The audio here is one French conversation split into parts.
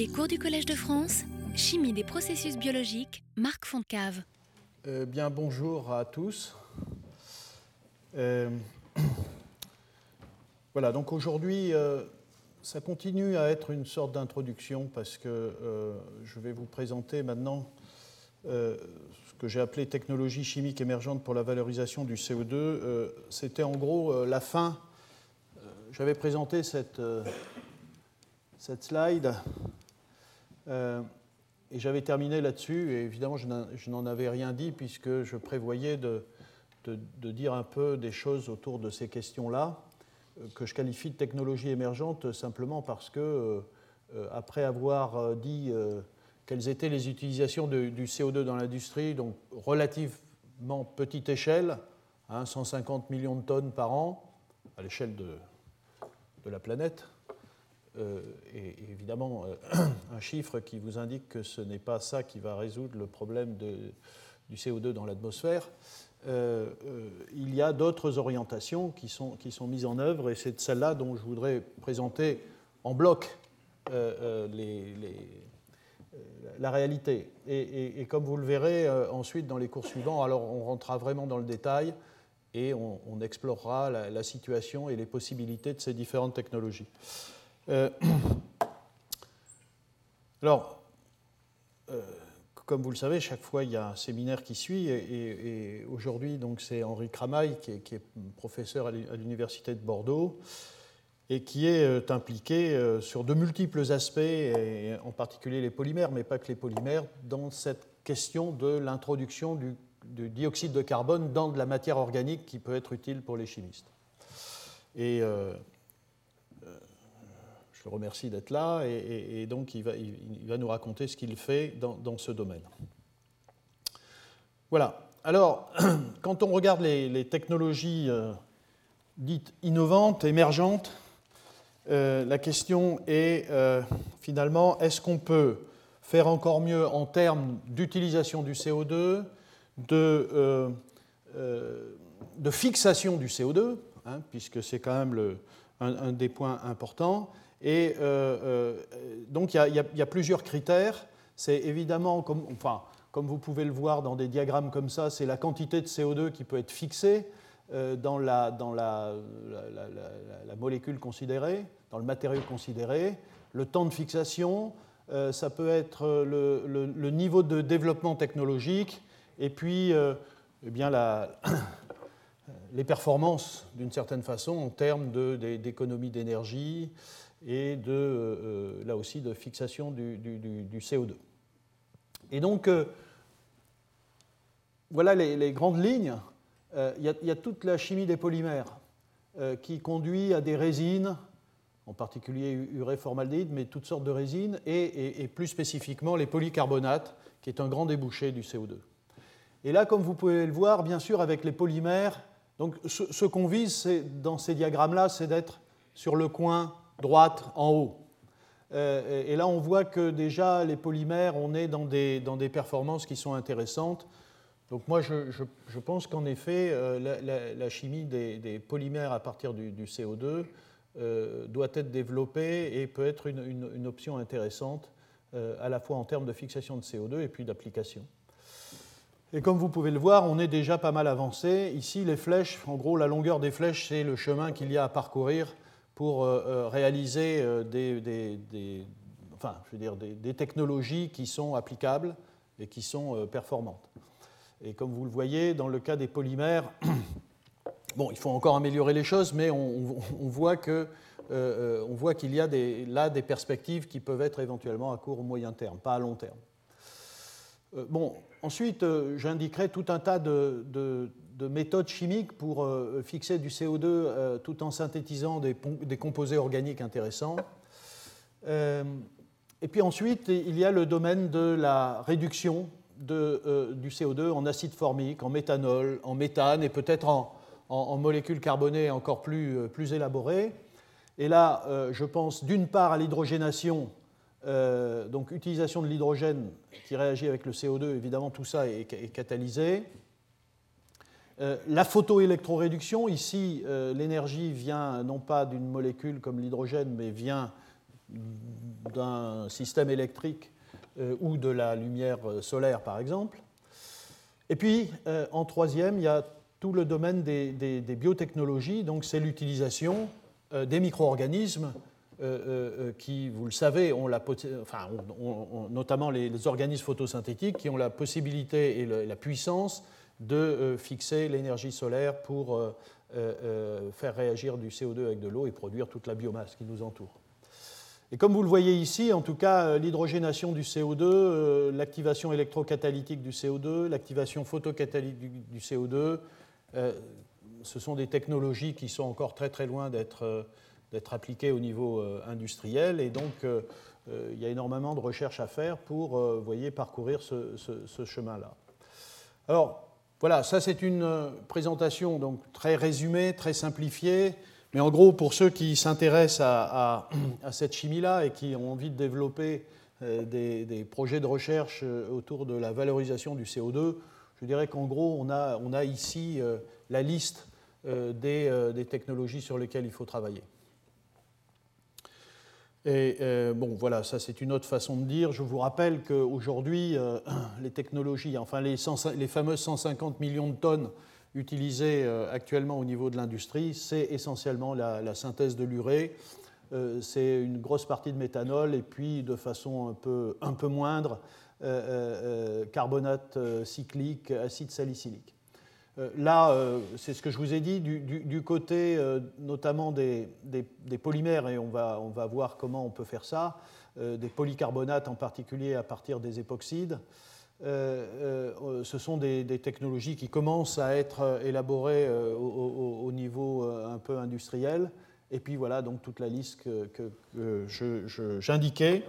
Les cours du Collège de France, Chimie des processus biologiques, Marc Foncave. Euh, bien, bonjour à tous. Euh, voilà, donc aujourd'hui, euh, ça continue à être une sorte d'introduction parce que je vais vous présenter maintenant ce que j'ai appelé technologie chimique émergente pour la valorisation du CO2. C'était en gros la fin. J'avais présenté cette, cette slide et j'avais terminé là-dessus, et évidemment, je n'en avais rien dit, puisque je prévoyais de, dire un peu des choses autour de ces questions-là, euh, que je qualifie de technologie émergente simplement parce que, euh, euh, après avoir dit quelles étaient les utilisations du CO2 dans l'industrie, donc relativement petite échelle, 150 hein, millions de tonnes par an, à l'échelle de la planète, euh, et évidemment euh, un chiffre qui vous indique que ce n'est pas ça qui va résoudre le problème du CO2 dans l'atmosphère. Euh, il y a d'autres orientations qui sont, qui sont mises en œuvre et c'est celle-là dont je voudrais présenter en bloc la réalité. Et, comme vous le verrez ensuite dans les cours suivants, alors on rentrera vraiment dans le détail et on, explorera la, situation et les possibilités de ces différentes technologies. Euh, alors, euh, comme vous le savez, chaque fois il y a un séminaire qui suit, et, aujourd'hui donc c'est Henri Cramaille qui est, professeur à l'université de Bordeaux et qui est euh, impliqué sur de multiples aspects, en particulier les polymères, mais pas que les polymères, dans cette question de l'introduction du, dioxyde de carbone dans de la matière organique qui peut être utile pour les chimistes. Je le remercie d'être là et, donc il va, nous raconter ce qu'il fait dans, ce domaine. Voilà. Alors, quand on regarde les, technologies euh, dites innovantes, émergentes, euh, la question est euh, finalement, est-ce qu'on peut faire encore mieux en termes d'utilisation du CO2, de, fixation du CO2, hein, puisque c'est quand même un, des points importants, et euh, euh, donc il y, a plusieurs critères. C'est évidemment, comme, enfin, comme vous pouvez le voir dans des diagrammes comme ça, c'est la quantité de CO2 qui peut être fixée euh, dans, la, molécule considérée, dans le matériau considéré, le temps de fixation, ça peut être le, niveau de développement technologique, et puis eh les performances d'une certaine façon en termes d'économie d'énergie, et de, euh, euh, là aussi de fixation du, CO2. Et donc, euh, voilà les, grandes lignes. Il y, a toute la chimie des polymères qui conduit à des résines, en particulier urée-formaldéhyde, mais toutes sortes de résines, et, plus spécifiquement les polycarbonates, qui est un grand débouché du CO2. Et là, comme vous pouvez le voir, bien sûr, avec les polymères, donc ce qu'on vise dans ces diagrammes-là, c'est d'être sur le coin droite en haut. Euh, et là, on voit que déjà, les polymères, on est dans des, dans des performances qui sont intéressantes. Donc moi, je, je, pense qu'en effet, euh, la, chimie des, polymères à partir du, CO2 euh, doit être développée et peut être une, une, option intéressante, à la fois en termes de fixation de CO2 et puis d'application. Et comme vous pouvez le voir, on est déjà pas mal avancé. Ici, les flèches, en gros, la longueur des flèches, c'est le chemin qu'il y a à parcourir pour euh, euh, réaliser euh, des, enfin, je veux dire, des, technologies qui sont applicables et qui sont performantes. Et comme vous le voyez, dans le cas des polymères, bon, il faut encore améliorer les choses, mais on, voit voit qu'il y a des, là des perspectives qui peuvent être éventuellement à court ou moyen terme, pas à long terme. bon, ensuite, j'indiquerai tout un tas de méthodes chimiques pour euh, fixer du CO2 euh, tout en synthétisant des, composés organiques intéressants. Euh, et puis ensuite, il y a le domaine de la réduction de, du CO2 en acide formique, en méthanol, en méthane et peut-être en, molécules carbonées encore plus, élaborées. Et là, je pense d'une part à l'hydrogénation, donc utilisation de l'hydrogène qui réagit avec le CO2, évidemment tout ça est catalysé. Euh, la photoélectroréduction, ici, euh, l'énergie vient non pas d'une molécule comme l'hydrogène, mais vient d'un système électrique ou de la lumière solaire, par exemple. Et puis, en troisième, il y a tout le domaine des, biotechnologies, donc c'est l'utilisation des micro-organismes qui, vous le savez, ont la, enfin, notamment les, organismes photosynthétiques qui ont la possibilité et la puissance de fixer l'énergie solaire pour euh, euh, faire réagir du CO2 avec de l'eau et produire toute la biomasse qui nous entoure. Et comme vous le voyez ici, en tout cas, euh, l'hydrogénation du CO2, l'activation électrocatalytique du CO2, l'activation photocatalytique du CO2, ce sont des technologies qui sont encore très très loin d'être appliquées au niveau industriel. Et donc, il y a énormément de recherches à faire pour voyez, parcourir ce, ce chemin-là. Alors, voilà, ça c'est une euh, présentation donc très résumée, très simplifiée, mais en gros pour ceux qui s'intéressent à, cette chimie-là et qui ont envie de développer euh, des, projets de recherche euh, autour de la valorisation du CO2, je dirais qu'en gros on a, on a, ici la liste des technologies sur lesquelles il faut travailler. Et euh, bon, voilà, ça c'est une autre façon de dire. Je vous rappelle qu'aujourd'hui, euh, les technologies, enfin les, les, fameuses 150 millions de tonnes utilisées euh, actuellement au niveau de l'industrie, c'est essentiellement la, synthèse de l'urée. c'est une grosse partie de méthanol et puis de façon un peu, un peu moindre, carbonate cyclique, acide salicylique. Euh, là, euh, c'est ce que je vous ai dit, du, côté euh, notamment des, polymères, et on va, on va, voir comment on peut faire ça, des polycarbonates en particulier à partir des époxydes. ce sont des, technologies qui commencent à être élaborées au, niveau un peu industriel. Et puis voilà donc toute la liste que, j'indiquais.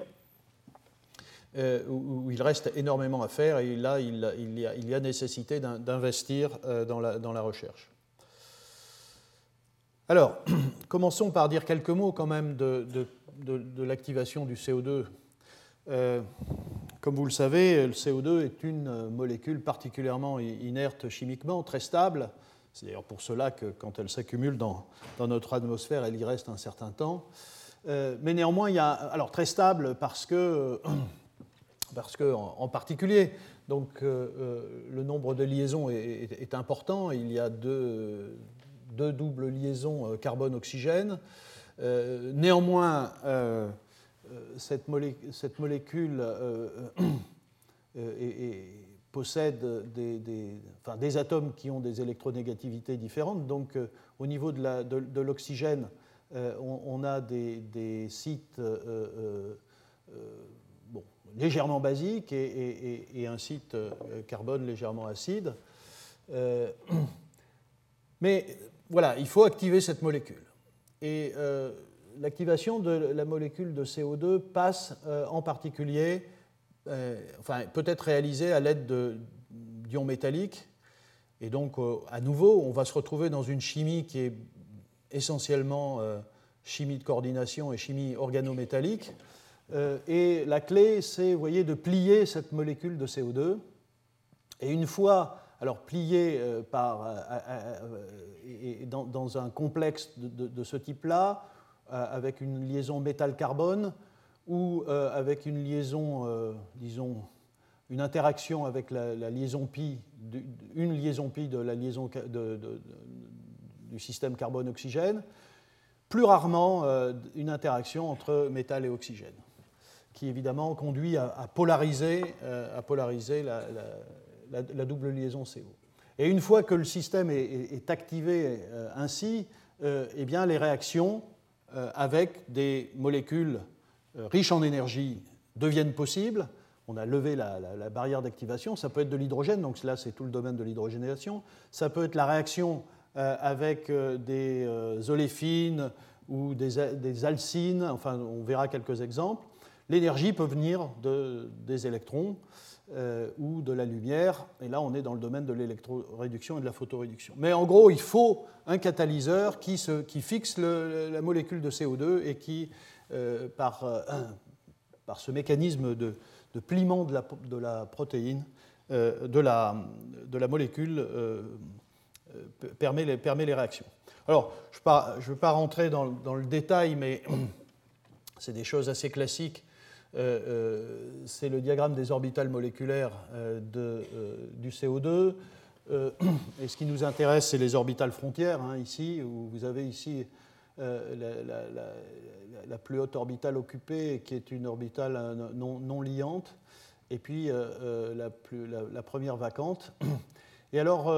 Euh, où, il reste énormément à faire et là, il, y, a, nécessité d'investir euh, dans la, recherche. Alors, commençons par dire quelques mots quand même de, l'activation du CO2. Euh, comme vous le savez, le CO2 est une molécule particulièrement inerte chimiquement, très stable. C'est d'ailleurs pour cela que quand elle s'accumule dans, notre atmosphère, elle y reste un certain temps. mais néanmoins, il y a, alors très stable parce que parce qu'en en particulier, donc, euh, euh, le nombre de liaisons est, important. Il y a deux, doubles liaisons euh, carbone-oxygène. néanmoins, cette, molécule possède des, atomes qui ont des électronégativités différentes. Donc, au niveau de l'oxygène, on, a des, sites légèrement basique et, un site euh, carbone légèrement acide. Euh, mais voilà, il faut activer cette molécule. Et euh, l'activation de la molécule de CO2 passe en particulier, peut être réalisée à l'aide d'ions métalliques. Et donc, à nouveau, on va se retrouver dans une chimie qui est essentiellement chimie de coordination et chimie organométallique. Euh, et la clé, c'est, voyez, de plier cette molécule de CO2. Et une fois, alors pliée euh, euh, dans, un complexe de, ce type-là, avec une liaison métal-carbone ou avec une liaison, disons, une interaction avec la, liaison pi, une liaison pi de la liaison du système carbone-oxygène, plus rarement une interaction entre métal et oxygène qui évidemment conduit à, polariser, euh, la, double liaison CO. Et une fois que le système est, activé euh, ainsi, euh, eh bien, les réactions avec des molécules riches en énergie deviennent possibles. On a levé la, barrière d'activation. Ça peut être de l'hydrogène, donc là c'est tout le domaine de l'hydrogénation. Ça peut être la réaction avec des oléfines ou des, des alcines. Enfin, on verra quelques exemples. L'énergie peut venir de, des électrons euh, ou de la lumière, et là on est dans le domaine de l'électroréduction et de la photoréduction. Mais en gros, il faut un catalyseur qui, fixe la molécule de CO2 et qui, euh, par, euh, par, ce mécanisme de, de pliement de la, protéine, de la, molécule, permet les, réactions. Alors, je ne vais pas rentrer dans, le détail, mais c'est des choses assez classiques. C'est le diagramme des orbitales moléculaires de, du CO2. et ce qui nous intéresse, c'est les orbitales frontières, hein, ici, où vous avez ici la, plus haute orbitale occupée, qui est une orbitale non, liante, et puis la, première vacante. Et alors,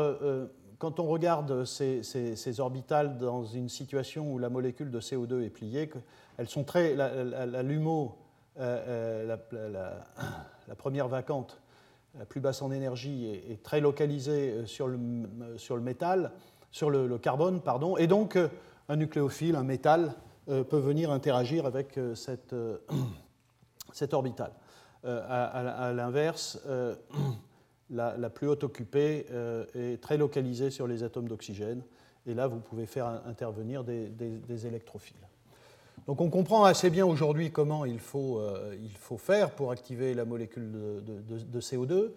quand on regarde ces, orbitales dans une situation où la molécule de CO2 est pliée, elles sont très. La, LUMO, euh, euh, la, première vacante, la plus basse en énergie, est, très localisée euh, sur le, sur le métal, sur le, carbone, pardon, et donc un nucléophile, un métal, peut venir interagir avec cette, cette orbitale. à l'inverse, la, plus haute occupée est très localisée sur les atomes d'oxygène. Et là, vous pouvez faire intervenir des, électrophiles. Donc on comprend assez bien aujourd'hui comment il faut, euh, il faut, faire pour activer la molécule de, CO2.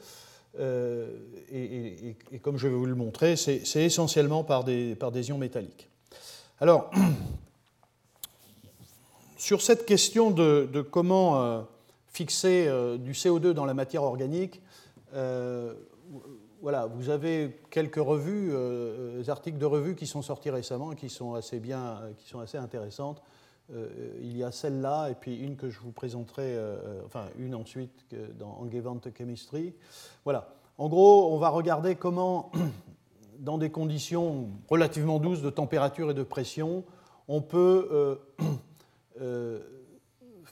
Euh, et, comme je vais vous le montrer, c'est essentiellement par des, par des ions métalliques. Alors, sur cette question de, comment fixer du CO2 dans la matière organique, euh, voilà, vous avez quelques revues, euh, articles de revues qui sont sortis récemment et qui sont assez bien, qui sont assez intéressantes. Euh, il y a celle-là et puis une que je vous présenterai, enfin une ensuite dans Angewand Chemistry. Voilà. En gros, on va regarder comment, dans des conditions relativement douces de température et de pression, on peut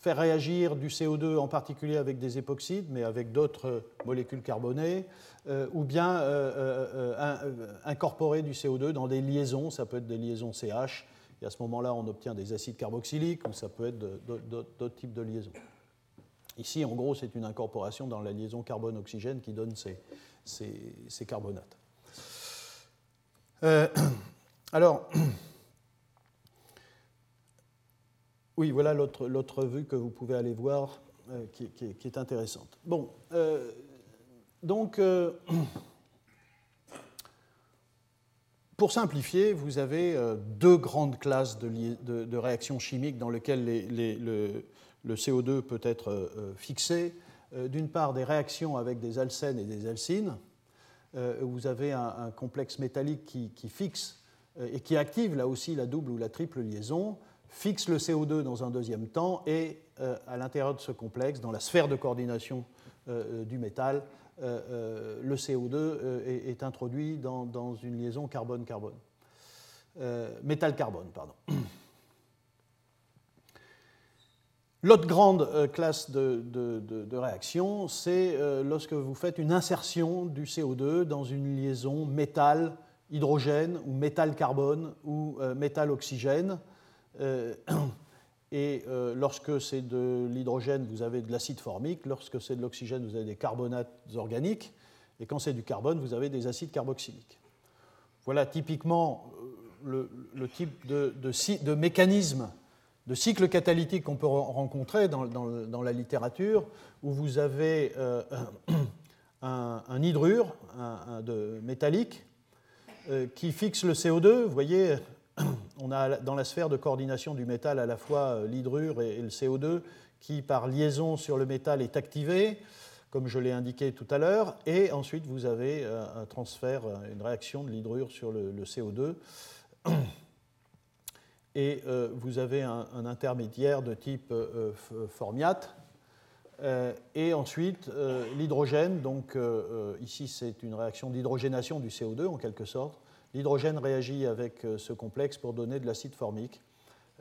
faire réagir du CO2 en particulier avec des époxydes, mais avec d'autres molécules carbonées, euh, ou bien euh, euh, incorporer du CO2 dans des liaisons, ça peut être des liaisons CH, et à ce moment-là on obtient des acides carboxyliques, ou ça peut être d'autres types de liaisons. Ici, en gros, c'est une incorporation dans la liaison carbone-oxygène qui donne ces, carbonates. alors, Oui, voilà l'autre vue que vous pouvez aller voir, euh, qui, est intéressante. Bon, euh, donc, euh, pour simplifier, vous avez deux grandes classes de, réactions chimiques dans lesquelles le, CO2 peut être fixé. D'une part, des réactions avec des alcènes et des alcines. vous avez un, complexe métallique qui, fixe et qui active là aussi la double ou la triple liaison fixe le CO2 dans un deuxième temps et euh, à l'intérieur de ce complexe, dans la sphère de coordination euh, euh, du métal, le CO2 est, introduit dans, une liaison carbone-carbone. métal-carbone, pardon. L'autre grande classe de, de réaction, c'est lorsque vous faites une insertion du CO2 dans une liaison métal-hydrogène ou métal-carbone ou métal-oxygène euh, et euh, lorsque c'est de l'hydrogène, vous avez de l'acide formique. Lorsque c'est de l'oxygène, vous avez des carbonates organiques. Et quand c'est du carbone, vous avez des acides carboxyliques. Voilà typiquement euh, le, type de, mécanisme de cycle catalytique qu'on peut rencontrer dans, la littérature, où vous avez un, hydrure de métallique qui fixe le CO2. Vous voyez, on a dans la sphère de coordination du métal à la fois euh, l'hydrure et le CO2 qui, par liaison sur le métal, est activé, comme je l'ai indiqué tout à l'heure, et ensuite vous avez euh, un transfert, euh, une réaction de l'hydrure sur le, CO2. Et vous avez un, intermédiaire de type formiate. et ensuite, l'hydrogène, donc ici c'est une réaction d'hydrogénation du CO2 en quelque sorte, L'hydrogène réagit avec euh, ce complexe pour donner de l'acide formique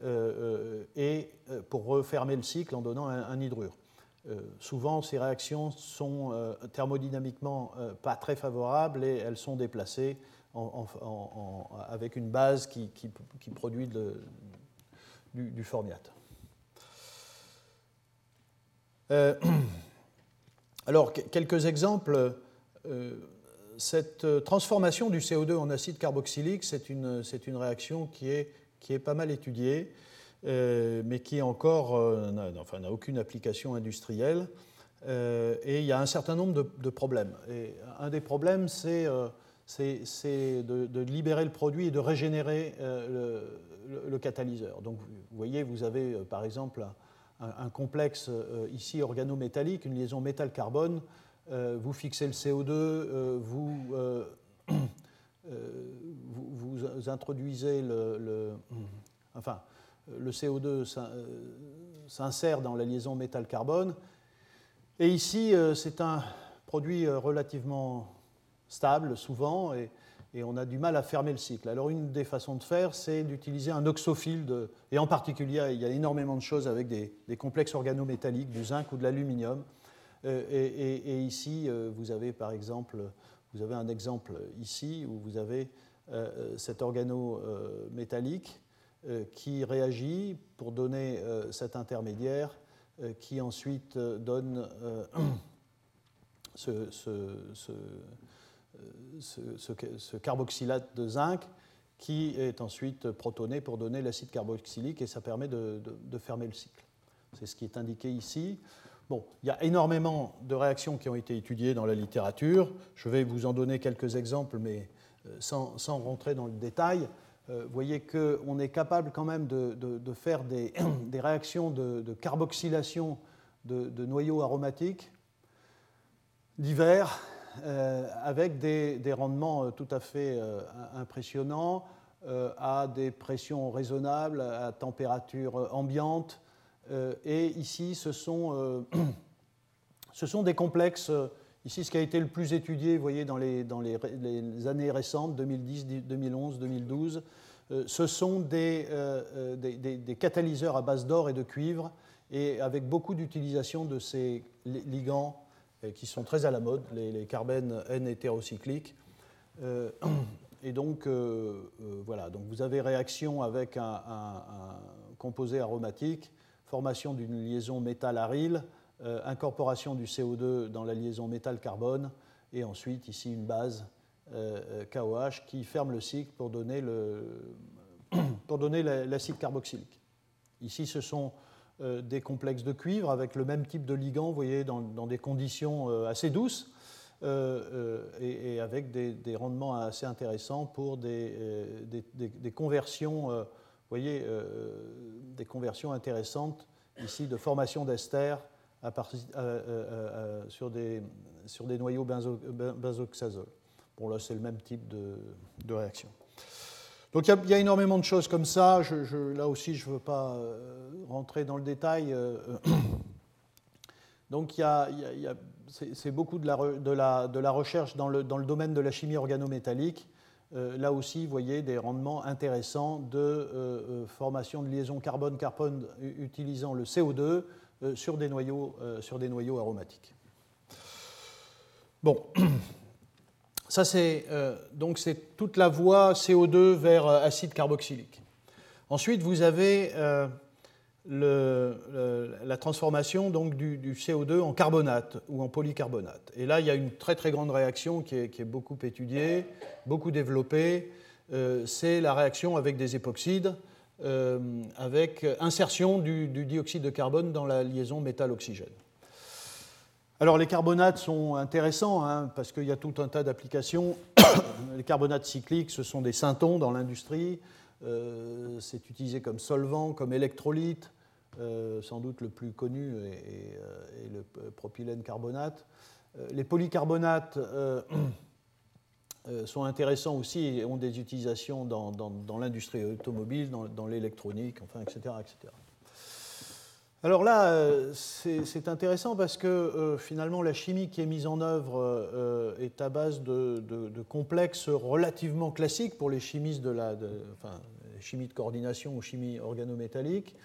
euh, euh, et pour refermer le cycle en donnant un, hydrure. souvent, ces réactions sont thermodynamiquement pas très favorables et elles sont déplacées avec une base qui, produit du, formiate. alors, quelques exemples cette euh, transformation du CO2 en acide carboxylique, c'est une, une, réaction qui est, qui est, pas mal étudiée, euh, mais qui encore euh, n'a aucune application industrielle. et il y a un certain nombre de, problèmes. Et un des problèmes, c'est de, de, libérer le produit et de régénérer le, catalyseur. Donc, vous voyez, vous avez par exemple un, complexe ici organométallique, une liaison métal-carbone, vous fixez le CO2, vous, vous, introduisez le, enfin, le CO2 s'insère dans la liaison métal-carbone. Et ici, c'est un produit relativement stable souvent et, on a du mal à fermer le cycle. Alors une des façons de faire, c'est d'utiliser un oxophile, et en particulier, il y a énormément de choses avec des, complexes organométalliques, du zinc ou de l'aluminium. Euh, et, ici, euh, vous avez par exemple, vous avez un exemple ici où vous avez euh, cet organométallique qui réagit pour donner cet intermédiaire qui ensuite donne ce, ce, carboxylate de zinc qui est ensuite protoné pour donner l'acide carboxylique et ça permet de, fermer le cycle. C'est ce qui est indiqué ici. Bon, il y a énormément de réactions qui ont été étudiées dans la littérature. Je vais vous en donner quelques exemples, mais euh, sans, rentrer dans le détail. Euh, vous voyez qu'on est capable quand même de, faire des, réactions de, carboxylation de, noyaux aromatiques divers euh, avec des, rendements euh, tout à fait euh, impressionnants, à des pressions raisonnables, à température ambiante. Et ici, ce sont, ce sont des complexes. Ici, ce qui a été le plus étudié, vous voyez, dans les, dans les, années récentes, 2010, 2011, 2012, ce sont des, des, catalyseurs à base d'or et de cuivre, et avec beaucoup d'utilisation de ces ligands qui sont très à la mode, les, les carbènes N hétérocycliques. Euh, et donc, euh, euh, voilà, donc vous avez réaction avec un, composé aromatique, formation d'une liaison métal-aryl, incorporation du CO2 dans la liaison métal-carbone, et ensuite ici une base KOH qui ferme le cycle pour donner l'acide carboxylique. Ici, ce sont euh, des complexes de cuivre avec le même type de ligand, vous voyez, dans, des conditions euh, assez douces euh, et, avec des, rendements assez intéressants pour des, des, conversions, voyez, des conversions intéressantes ici de formation d'ester sur, des, sur des noyaux benzoxazole. Bon, là, c'est le même type de, de réaction. Donc il y, a énormément de choses comme ça. là aussi, je ne veux pas euh, rentrer dans le détail. Euh, donc c'est beaucoup de la, de la, recherche dans le, dans le, domaine de la chimie organométallique. Euh, là aussi, vous voyez des rendements intéressants de formation de liaison carbone-carbone utilisant le CO2 sur, des noyaux, aromatiques. Bon. Ça, c'est euh, donc c'est toute la voie CO2 vers euh, acide carboxylique. Ensuite, vous avez euh, la transformation donc, du, CO2 en carbonate ou en polycarbonate. Et là, il y a une très très grande réaction qui est, beaucoup étudiée, beaucoup développée. c'est la réaction avec des époxydes, avec insertion du, du, dioxyde de carbone dans la liaison métal-oxygène. Alors les carbonates sont intéressants hein, parce qu'il y a tout un tas d'applications. les carbonates cycliques, ce sont des syntons dans l'industrie. Euh, c'est utilisé comme solvant, comme électrolyte. Euh, sans doute le plus connu est, euh, le propylène carbonate. les polycarbonates sont intéressants aussi et ont des utilisations dans, l'industrie automobile, dans, l'électronique, enfin, etc., etc. Alors là, c'est intéressant parce que finalement, la chimie qui est mise en œuvre est à base de, complexes relativement classiques pour les chimistes de la chimie de coordination ou chimie organométallique.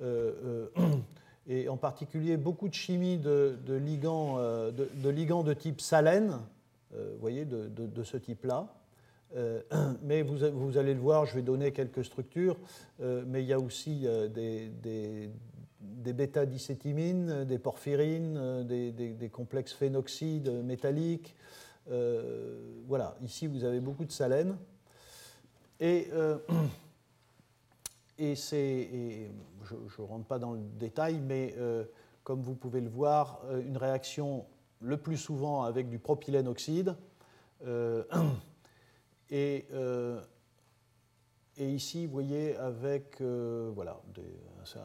et en particulier beaucoup de chimie de, ligands, de, ligands de type salène, voyez, de, ce type-là. mais vous, allez le voir, je vais donner quelques structures, mais il y a aussi des, des bêta-dicétimines, des porphyrines, des, complexes phénoxydes métalliques. Euh, voilà, ici vous avez beaucoup de salène. Et, euh, et c'est, je ne rentre pas dans le détail, mais euh, comme vous pouvez le voir, une réaction le plus souvent avec du propylène oxyde. et et ici, vous voyez, avec voilà,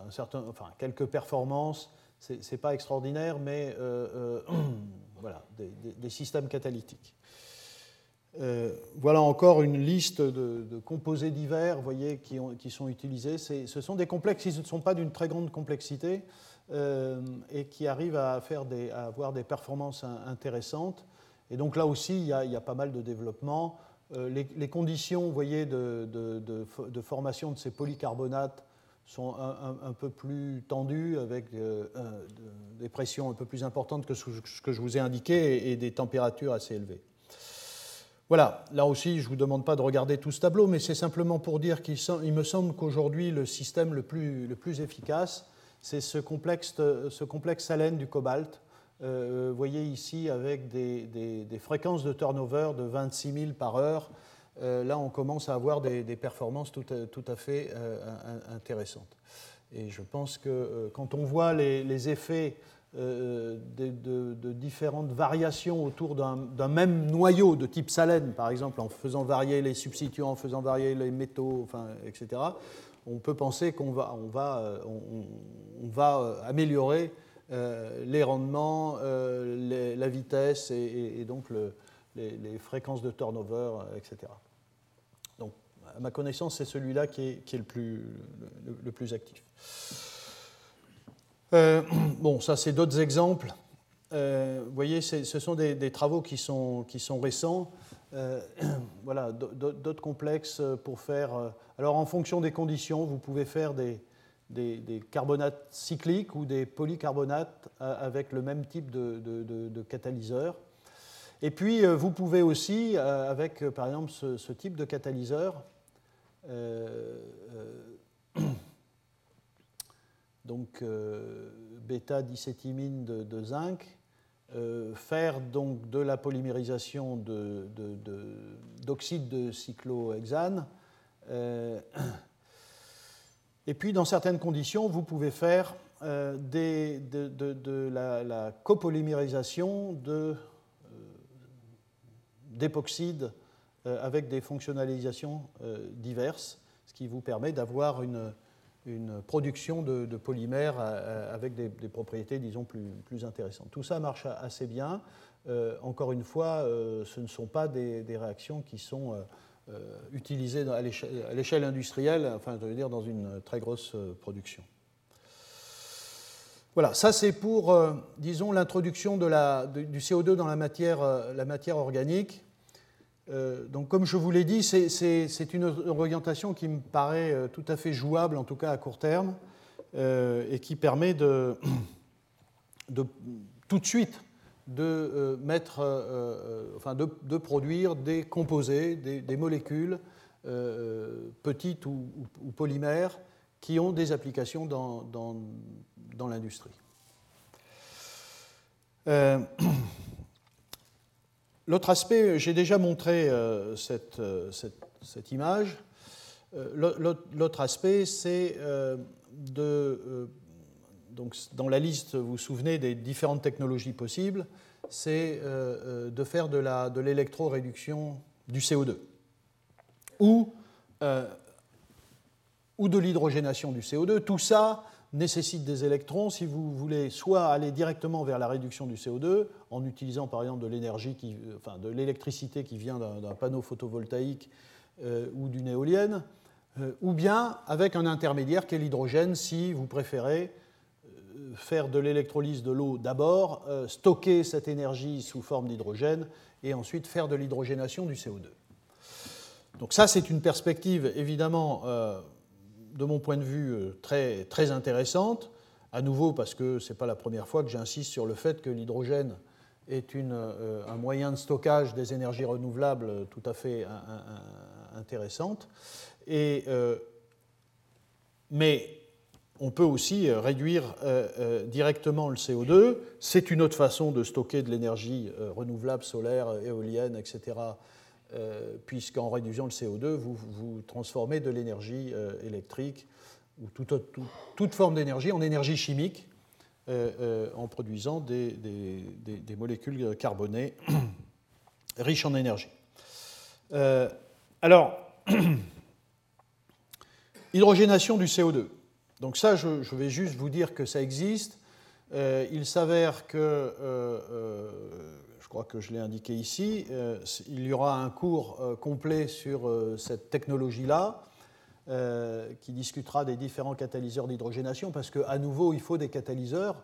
un certain, enfin, quelques performances, ce n'est pas extraordinaire, mais voilà, des, systèmes catalytiques. Voilà encore une liste de, composés divers voyez, qui, ont, qui sont utilisés. Ce sont des complexes qui ne sont pas d'une très grande complexité et qui arrivent à, avoir des performances intéressantes. Et donc là aussi, il y a, pas mal de développement. Euh, les, conditions, voyez, de, formation de ces polycarbonates sont un, peu plus tendues, avec euh, des pressions un peu plus importantes que ce que je vous ai indiqué et, des températures assez élevées. Voilà, là aussi, je ne vous demande pas de regarder tout ce tableau, mais c'est simplement pour dire qu'il me semble qu'aujourd'hui, le système le plus, efficace, c'est ce complexe, ce du cobalt, euh, vous voyez ici avec des, fréquences de turnover de 26 000 par heure. Euh, là, on commence à avoir des, performances tout à, fait euh, intéressantes. Et je pense que quand on voit les, effets de, différentes variations autour d'un même noyau de type salène, par exemple, en faisant varier les substituants, en faisant varier les métaux, enfin, etc., on peut penser qu'on va, on va, on va améliorer euh, les rendements, euh, la vitesse et, donc les, fréquences de turnover, euh, etc. Donc, à ma connaissance, c'est celui-là qui est, le, plus, actif. bon, ça, c'est d'autres exemples. vous voyez, ce sont des, travaux qui sont, qui sont récents. voilà, d'autres complexes pour faire. alors, en fonction des conditions, vous pouvez faire des, des, carbonates cycliques ou des polycarbonates euh, avec le même type de, catalyseur. Et puis, euh, vous pouvez aussi, euh, avec par exemple ce, type de catalyseur, donc bêta-dicétimine de, zinc, faire donc de la polymérisation d'oxyde de, cyclohexane et puis, dans certaines conditions, vous pouvez faire euh, de, la, copolymérisation euh, d'époxyde euh, avec des fonctionnalisations diverses, ce qui vous permet d'avoir une, production de, polymères avec des, propriétés, disons, plus, plus, intéressantes. Tout ça marche assez bien. encore une fois, ce ne sont pas des, réactions qui sont euh, utilisé à l'échelle industrielle, enfin, je veux dire, dans une très grosse euh, production. Voilà, ça c'est pour, euh, disons, l'introduction du CO2 dans la matière, la matière organique. Donc, comme je vous l'ai dit, c'est une orientation qui me paraît tout à fait jouable, en tout cas à court terme, et qui permet de, tout de suite de, euh, mettre, euh, euh, enfin de, produire des composés, des, molécules petites ou, polymères qui ont des applications dans, l'industrie. L'autre aspect, j'ai déjà montré cette, cette, cette, image. L'autre aspect, c'est de donc, dans la liste, vous vous souvenez des différentes technologies possibles, c'est euh, euh, de faire de l'électroréduction du CO2 ou, euh, ou de l'hydrogénation du CO2. Tout ça nécessite des électrons si vous voulez soit aller directement vers la réduction du CO2 en utilisant par exemple de l'énergie, enfin de l'électricité qui vient d'un panneau photovoltaïque ou d'une éolienne, ou bien avec un intermédiaire qui est l'hydrogène si vous préférez faire de l'électrolyse de l'eau d'abord, euh, stocker cette énergie sous forme d'hydrogène et ensuite faire de l'hydrogénation du CO2. Donc ça, c'est une perspective évidemment, euh, de mon point de vue, euh, très, très intéressante. À nouveau, parce que ce n'est pas la première fois que j'insiste sur le fait que l'hydrogène est une, un moyen de stockage des énergies renouvelables tout à fait intéressante. Mais on peut aussi euh, réduire euh, euh, directement le CO2. C'est une autre façon de stocker de l'énergie renouvelable, solaire, éolienne, etc., puisqu'en réduisant le CO2, vous, transformez de l'énergie électrique ou toute, forme d'énergie en énergie chimique en produisant des, molécules carbonées riches en énergie. alors, Hydrogénation du CO2. Donc ça, je, vais juste vous dire que ça existe. il s'avère que, crois que je l'ai indiqué ici, il y aura un cours complet sur cette technologie-là. qui discutera des différents catalyseurs d'hydrogénation, parce qu'à nouveau, il faut des catalyseurs.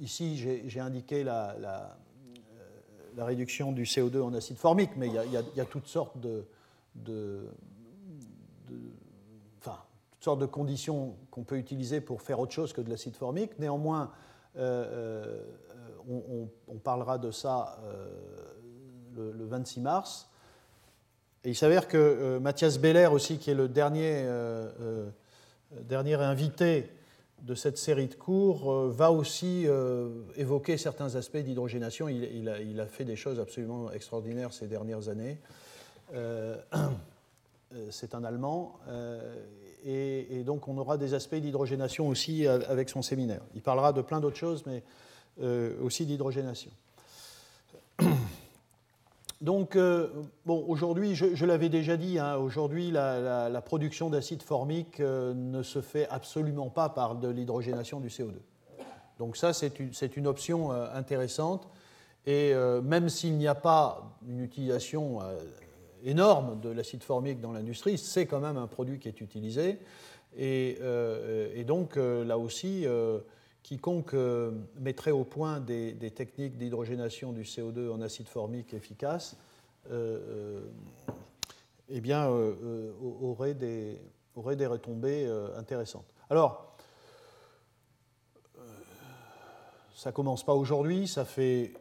ici, j'ai indiqué la, réduction du CO2 en acide formique, mais il y a, toutes sortes de, de conditions qu'on peut utiliser pour faire autre chose que de l'acide formique. Néanmoins, euh, euh, on, parlera de ça euh, le, 26 mars. Et il s'avère que Mathias Beller aussi, qui est le dernier, dernier invité de cette série de cours euh, va aussi euh, évoquer certains aspects d'hydrogénation. Il, a, fait des choses absolument extraordinaires ces dernières années. Euh, c'est un Allemand. Et, donc on aura des aspects d'hydrogénation aussi avec son séminaire. Il parlera de plein d'autres choses, mais aussi d'hydrogénation. Donc, euh, bon, aujourd'hui, je, l'avais déjà dit, hein, aujourd'hui, la, production d'acide formique euh, ne se fait absolument pas par de l'hydrogénation du CO2. Donc ça, c'est une, option euh, intéressante. Et même s'il n'y a pas une utilisation énorme de l'acide formique dans l'industrie, c'est quand même un produit qui est utilisé. Et donc, là aussi, quiconque euh, mettrait au point des, techniques d'hydrogénation du CO2 en acide formique efficaces euh, euh, eh bien, aurait, des, aurait des retombées intéressantes. Alors, ça ne commence pas aujourd'hui, ça fait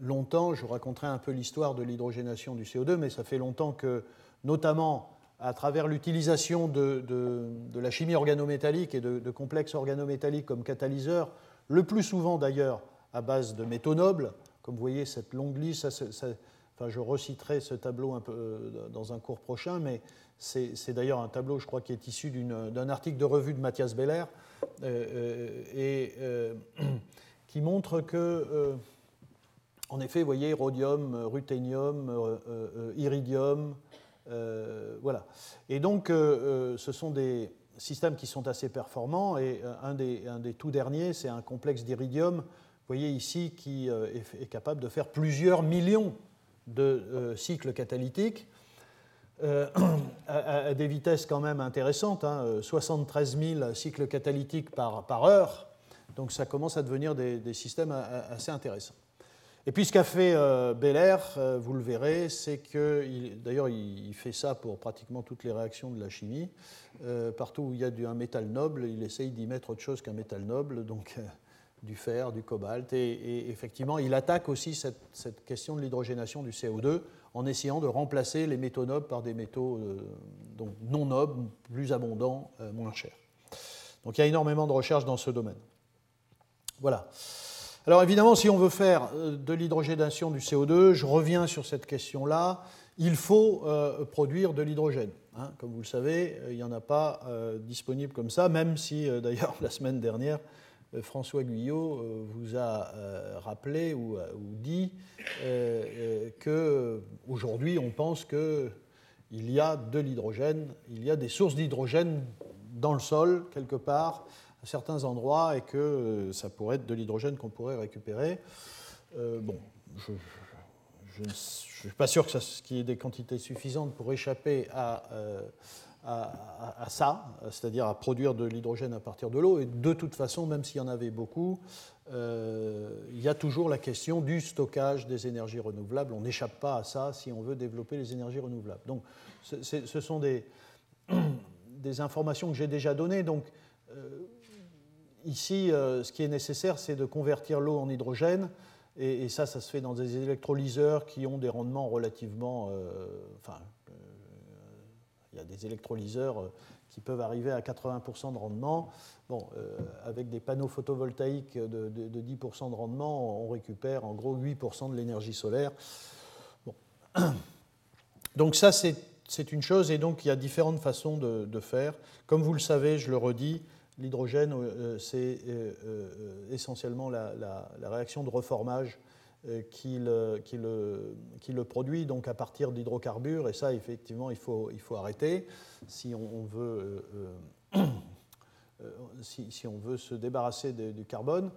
longtemps, je raconterai un peu l'histoire de l'hydrogénation du CO2, mais ça fait longtemps que, notamment à travers l'utilisation de, la chimie organométallique et de, complexes organométalliques comme catalyseurs, le plus souvent d'ailleurs à base de métaux nobles. Comme vous voyez, cette longue liste, enfin, je reciterai ce tableau euh, dans un cours prochain, mais c'est d'ailleurs un tableau, je crois, qui est issu d'un article de revue de Mathias Beller, euh, euh, et qui montre que, en effet, vous voyez, rhodium, ruthénium, iridium, euh, voilà. Et donc, euh, euh, ce sont des systèmes qui sont assez performants. Et un des, tout derniers, c'est un complexe d'iridium, vous voyez ici, qui est, capable de faire plusieurs millions de cycles catalytiques. à, des vitesses quand même intéressantes, 73 hein, 000 cycles catalytiques par, heure. Donc ça commence à devenir des systèmes assez intéressants. Et puis ce qu'a fait euh, euh, vous le verrez, c'est que, d'ailleurs il, fait ça pour pratiquement toutes les réactions de la chimie, euh, partout où il y a un métal noble, il essaye d'y mettre autre chose qu'un métal noble, donc du fer, du cobalt, et, effectivement il attaque aussi cette, question de l'hydrogénation du CO2 en essayant de remplacer les métaux nobles par des métaux donc non nobles, plus abondants, moins chers. Donc il y a énormément de recherches dans ce domaine. Voilà. Alors évidemment, si on veut faire euh, de l'hydrogénation du CO2, je reviens sur cette question-là, il faut euh, produire de l'hydrogène. Hein. Comme vous le savez, euh, il n'y en a pas disponible comme ça, même si d'ailleurs la semaine dernière, François Guyot vous a rappelé ou, dit qu'aujourd'hui on pense qu'il y a de l'hydrogène, il y a des sources d'hydrogène dans le sol quelque part certains endroits et que euh, ça pourrait être de l'hydrogène qu'on pourrait récupérer. Euh, bon, je ne suis pas sûr qu'il y ait des quantités suffisantes pour échapper à, euh, à, ça, c'est-à-dire à produire de l'hydrogène à partir de l'eau. Et de toute façon, même s'il y en avait beaucoup, il y a toujours la question du stockage des énergies renouvelables. On n'échappe pas à ça si on veut développer les énergies renouvelables. Donc, ce sont des, des informations que j'ai déjà données. Donc, ici, euh, ce qui est nécessaire, c'est de convertir l'eau en hydrogène. Et, ça, ça se fait dans des électrolyseurs qui ont des rendements relativement. Euh, enfin, euh, il y a des électrolyseurs qui peuvent arriver à 80% de rendement. Bon, avec des panneaux photovoltaïques de, 10% de rendement, on récupère en gros 8% de l'énergie solaire. Donc ça, c'est une chose, et donc il y a différentes façons de, faire. Comme vous le savez, je le redis, L'hydrogène, euh, c'est euh, euh, essentiellement la, réaction de reformage qui le, produit donc à partir d'hydrocarbures, et ça, effectivement, il faut, arrêter si on, veut, se débarrasser du carbone.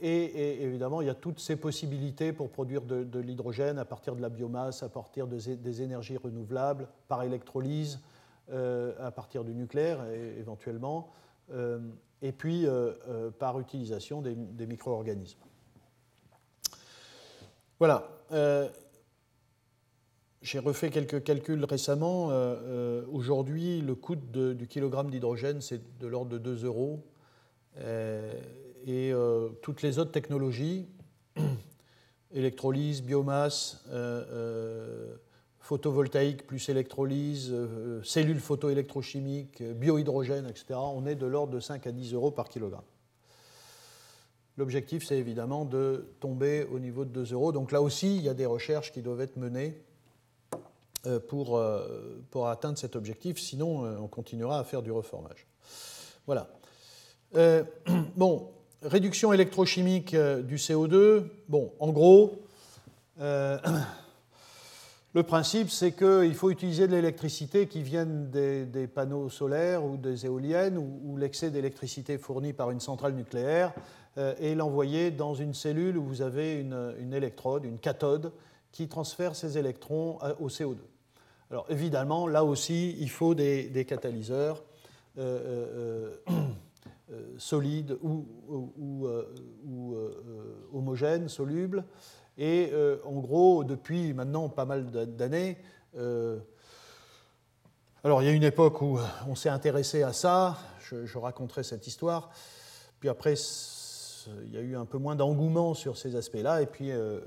Et, évidemment, il y a toutes ces possibilités pour produire de, de l'hydrogène à partir de la biomasse, à partir des énergies renouvelables, par électrolyse, à partir du nucléaire éventuellement. Euh, et puis euh, euh, par utilisation des, micro-organismes. Voilà. J'ai refait quelques calculs récemment. Aujourd'hui, le coût du kilogramme d'hydrogène, c'est de l'ordre de 2 euros. et toutes les autres technologies, électrolyse, biomasse, photovoltaïque plus électrolyse, euh, cellules photoélectrochimiques, euh, biohydrogène, etc., on est de l'ordre de 5 à 10 euros par kilogramme. L'objectif, c'est évidemment de tomber au niveau de 2 euros. Donc là aussi, il y a des recherches qui doivent être menées euh, pour, pour atteindre cet objectif, sinon on continuera à faire du reformage. Voilà. bon, réduction électrochimique du CO2. Bon, en gros, Le principe, c'est qu'il faut utiliser de l'électricité qui vienne des, panneaux solaires ou des éoliennes ou, l'excès d'électricité fourni par une centrale nucléaire euh, et l'envoyer dans une cellule où vous avez une, électrode, une cathode, qui transfère ces électrons euh, au CO2. Alors évidemment, là aussi, il faut des, catalyseurs euh, solides ou, ou homogènes, solubles. Et euh, en gros, depuis maintenant pas mal d'années, euh, alors il y a une époque où on s'est intéressé à ça, je, raconterai cette histoire, puis après il y a eu un peu moins d'engouement sur ces aspects-là, et puis euh,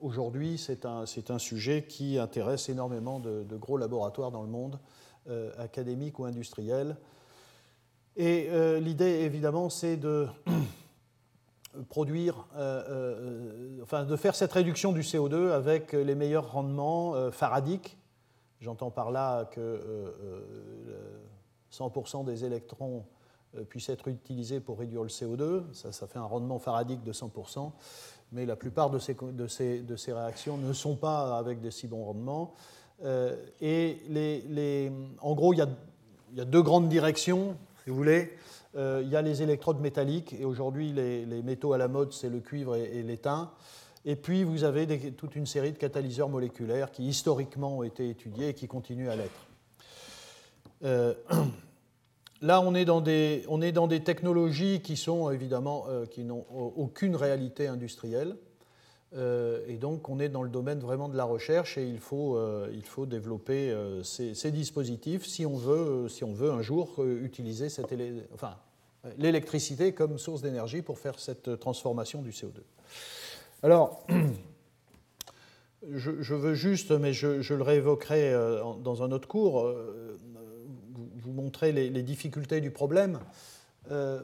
aujourd'hui c'est un, un, sujet qui intéresse énormément de, de gros laboratoires dans le monde, académiques ou industriels. Et l'idée évidemment c'est de produire, euh, euh, enfin, de faire cette réduction du CO2 avec les meilleurs rendements euh, faradiques. J'entends par là que 100% des électrons puissent être utilisés pour réduire le CO2. Ça, ça fait un rendement faradique de 100%, mais la plupart de ces, réactions ne sont pas avec des si bons rendements. et en gros, il y a deux grandes directions, si vous voulez. Euh, il y a les électrodes métalliques, et aujourd'hui, les, métaux à la mode, c'est le cuivre et, l'étain. Et puis, vous avez toute une série de catalyseurs moléculaires qui, historiquement, ont été étudiés et qui continuent à l'être. Euh, là, on est, dans des, technologies qui sont, évidemment, euh, qui n'ont aucune réalité industrielle. Et donc, on est dans le domaine vraiment de la recherche et il faut, il faut développer ces, ces, dispositifs si on veut, si on veut un jour utiliser cette, l'électricité comme source d'énergie pour faire cette transformation du CO2. Alors, je, veux juste, mais je, le réévoquerai euh, dans un autre cours, euh, vous montrer les, difficultés du problème. Euh,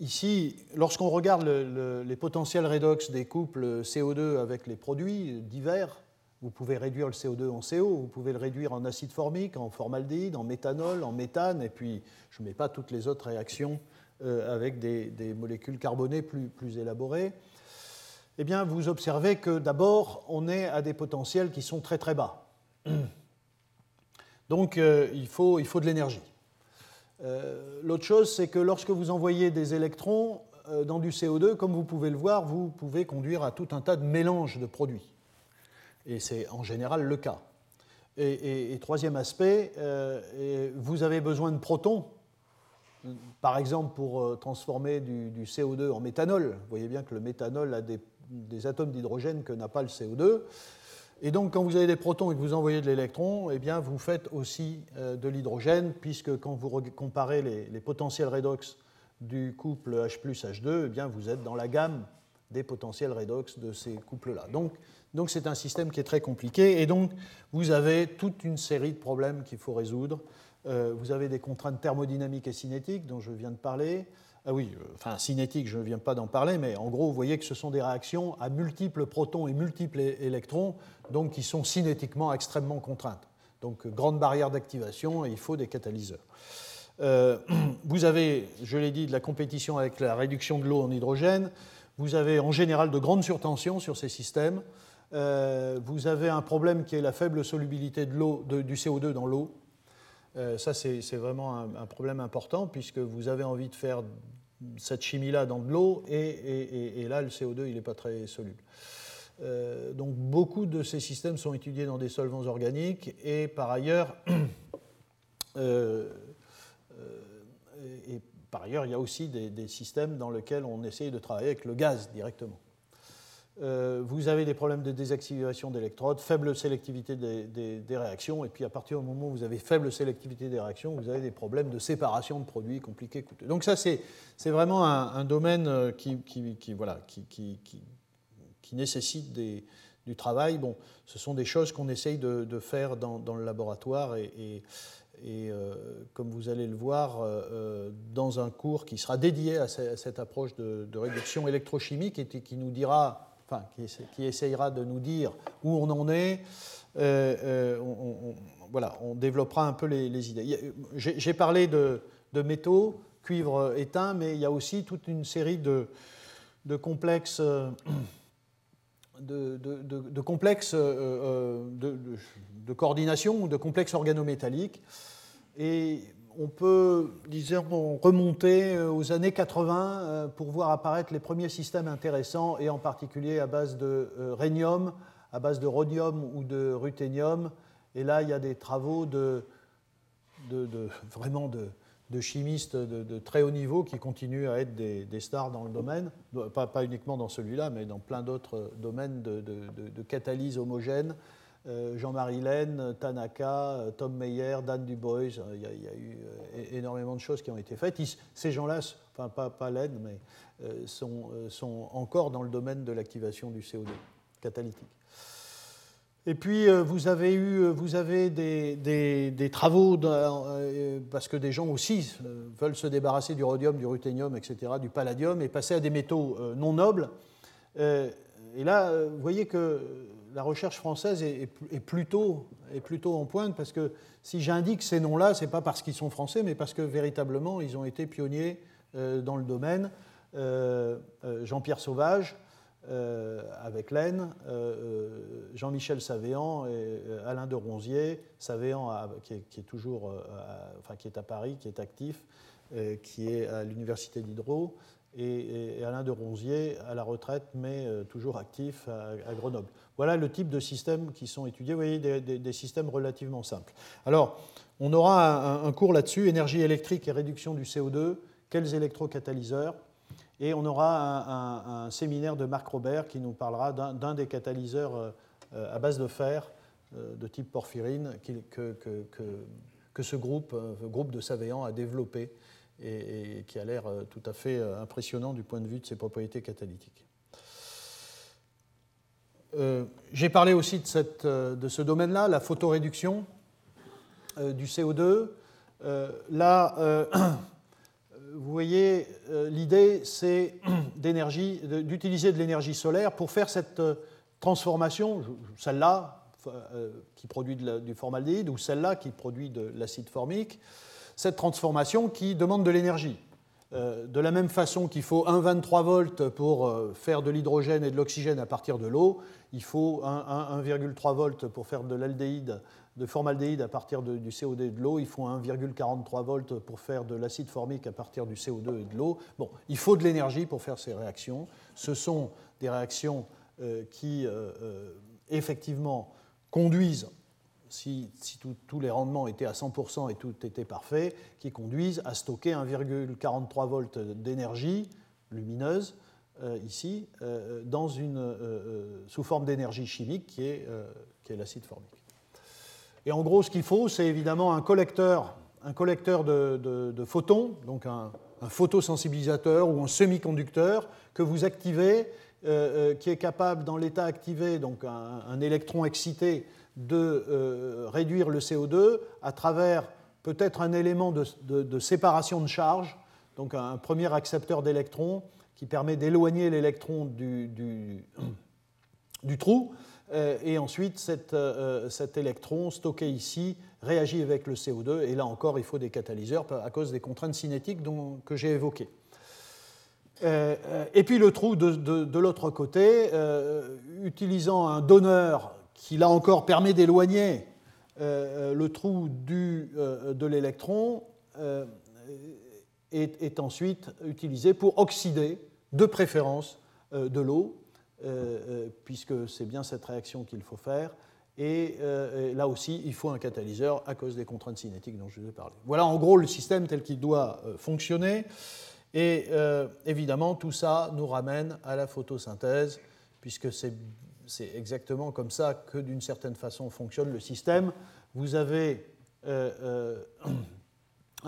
ici, lorsqu'on regarde les potentiels redox des couples CO2 avec les produits divers, vous pouvez réduire le CO2 en CO, vous pouvez le réduire en acide formique, en formaldéhyde, en méthanol, en méthane, et puis je ne mets pas toutes les autres réactions euh, avec des, molécules carbonées plus, élaborées. Eh bien, vous observez que d'abord, on est à des potentiels qui sont très très bas. Donc, euh, il, faut, il faut de l'énergie. Euh, l'autre chose, c'est que lorsque vous envoyez des électrons dans du CO2, comme vous pouvez le voir, vous pouvez conduire à tout un tas de mélanges de produits. Et c'est en général le cas. Et, troisième aspect, euh, vous avez besoin de protons, par exemple pour euh, transformer du, CO2 en méthanol. Vous voyez bien que le méthanol a des, atomes d'hydrogène que n'a pas le CO2. Et donc, quand vous avez des protons et que vous envoyez de l'électron, eh bien, vous faites aussi euh, de l'hydrogène, puisque quand vous comparez les, potentiels redox du couple H H2, eh bien, vous êtes dans la gamme des potentiels redox de ces couples-là. Donc, donc c'est un système qui est très compliqué et donc vous avez toute une série de problèmes qu'il faut résoudre. Euh, vous avez des contraintes thermodynamiques et cinétiques dont je viens de parler. Ah oui, euh, enfin cinétique, je ne viens pas d'en parler, mais en gros, vous voyez que ce sont des réactions à multiples protons et multiples électrons, donc qui sont cinétiquement extrêmement contraintes. Donc grande barrière d'activation et il faut des catalyseurs. Euh, vous avez, je l'ai dit, de la compétition avec la réduction de l'eau en hydrogène. vous avez en général de grandes surtensions sur ces systèmes. vous avez un problème qui est la faible solubilité de l'eau, du CO2 dans l'eau. ça, c'est vraiment un, problème important puisque vous avez envie de faire cette chimie-là dans de l'eau et, là, le CO2, il n'est pas très soluble. Euh, donc beaucoup de ces systèmes sont étudiés dans des solvants organiques et par ailleurs, euh, euh, et par ailleurs il y a aussi des, systèmes dans lesquels on essaye de travailler avec le gaz directement. vous avez des problèmes de désactivation d'électrodes, faible sélectivité des, réactions, et puis à partir du moment où vous avez faible sélectivité des réactions, vous avez des problèmes de séparation de produits compliqués, coûteux. Donc ça, c'est vraiment un, domaine qui, voilà, qui nécessitent du travail. Bon, ce sont des choses qu'on essaye de, faire dans, le laboratoire et, euh, comme vous allez le voir, euh, euh, dans un cours qui sera dédié à, cette approche de, réduction électrochimique et qui nous dira, enfin, qui, essayera de nous dire où on en est. on, voilà, on développera un peu les, idées. J'ai parlé de, métaux, cuivre éteint, mais il y a aussi toute une série de complexes de, complexes euh, euh, de, coordination ou de complexes organométalliques. Et on peut, disons, remonter aux années 80 euh, pour voir apparaître les premiers systèmes intéressants, et en particulier à base de rhénium, à base de rhodium ou de ruthénium. Et là, il y a des travaux de, vraiment de, de chimistes de, très haut niveau qui continuent à être des, stars dans le domaine, pas, uniquement dans celui-là, mais dans plein d'autres domaines de, catalyse homogène. Euh, Jean-Marie Laine, Tanaka, Tom Meyer, Dan Dubois, il y, a, eu euh, énormément de choses qui ont été faites. ces gens-là, enfin pas, pas Laine, mais euh, sont encore dans le domaine de l'activation du CO2 catalytique. Et puis, euh, vous avez eu euh, vous avez des, travaux, euh, parce que des gens aussi veulent se débarrasser du rhodium, du ruthénium, etc., du palladium, et passer à des métaux non nobles. Et là, vous voyez que la recherche française plutôt, est plutôt en pointe, parce que si j'indique ces noms-là, ce n'est pas parce qu'ils sont français, mais parce que véritablement, ils ont été pionniers dans le domaine. Jean-Pierre Sauvage, euh, avec l'Aisne, euh, euh, Jean-Michel Savéan et Alain de Ronzier, Savéan qui, est, toujours, enfin qui est à Paris, qui est actif, qui est à l'université d'Hydro, et, Alain de Ronzier à la retraite, mais toujours actif à, Grenoble. Voilà le type de systèmes qui sont étudiés, vous voyez, des, systèmes relativement simples. Alors, on aura un cours là-dessus, énergie électrique et réduction du CO2, quels électrocatalyseurs et on aura un, séminaire de Marc Robert qui nous parlera d'un des catalyseurs euh, à base de fer euh, de type porphyrine que, ce groupe, euh, groupe de Savéan a développé et, qui a l'air tout à fait impressionnant du point de vue de ses propriétés catalytiques. J'ai parlé aussi de ce domaine-là, la photoréduction du CO2. là, vous voyez, euh, l'idée, c'est d'utiliser de l'énergie solaire pour faire cette euh, transformation, celle-là euh, qui produit du formaldéhyde ou celle-là qui produit de l'acide formique, cette transformation qui demande de l'énergie. de la même façon qu'il faut 1,23 volts pour faire de l'hydrogène et de l'oxygène à partir de l'eau, il faut 1,3 volts pour faire de l'aldéhyde de formaldéhyde à partir du CO2 et de l'eau, il faut 1,43 volts pour faire de l'acide formique à partir du CO2 et de l'eau. Bon, il faut de l'énergie pour faire ces réactions. Ce sont des réactions euh, qui, euh, euh, effectivement, conduisent, si, tous les rendements étaient à 100% et tout était parfait, qui conduisent à stocker 1,43 volts d'énergie lumineuse, ici, sous forme d'énergie chimique qui est l'acide formique. Et en gros, ce qu'il faut, c'est évidemment un collecteur, de, photons, donc un, photosensibilisateur ou un semi-conducteur que vous activez, euh, euh, qui est capable, dans l'état activé, donc un, électron excité, de euh, réduire le CO2 à travers peut-être un élément de, séparation de charge, donc un, premier accepteur d'électrons qui permet d'éloigner l'électron du, trou. Euh, et ensuite cet, euh, cet, électron stocké ici réagit avec le CO2, et là encore il faut des catalyseurs à cause des contraintes cinétiques que j'ai évoquées. et puis le trou de, l'autre côté, utilisant un donneur qui là encore permet d'éloigner le trou du, de l'électron, est, ensuite utilisé pour oxyder de préférence de l'eau, puisque c'est bien cette réaction qu'il faut faire. Euh, et, là aussi, il faut un catalyseur à cause des contraintes cinétiques dont je vous ai parlé. Voilà en gros le système tel qu'il doit euh, fonctionner. Et euh, évidemment, tout ça nous ramène à la photosynthèse, puisque c'est exactement comme ça que d'une certaine façon fonctionne le système. Vous avez un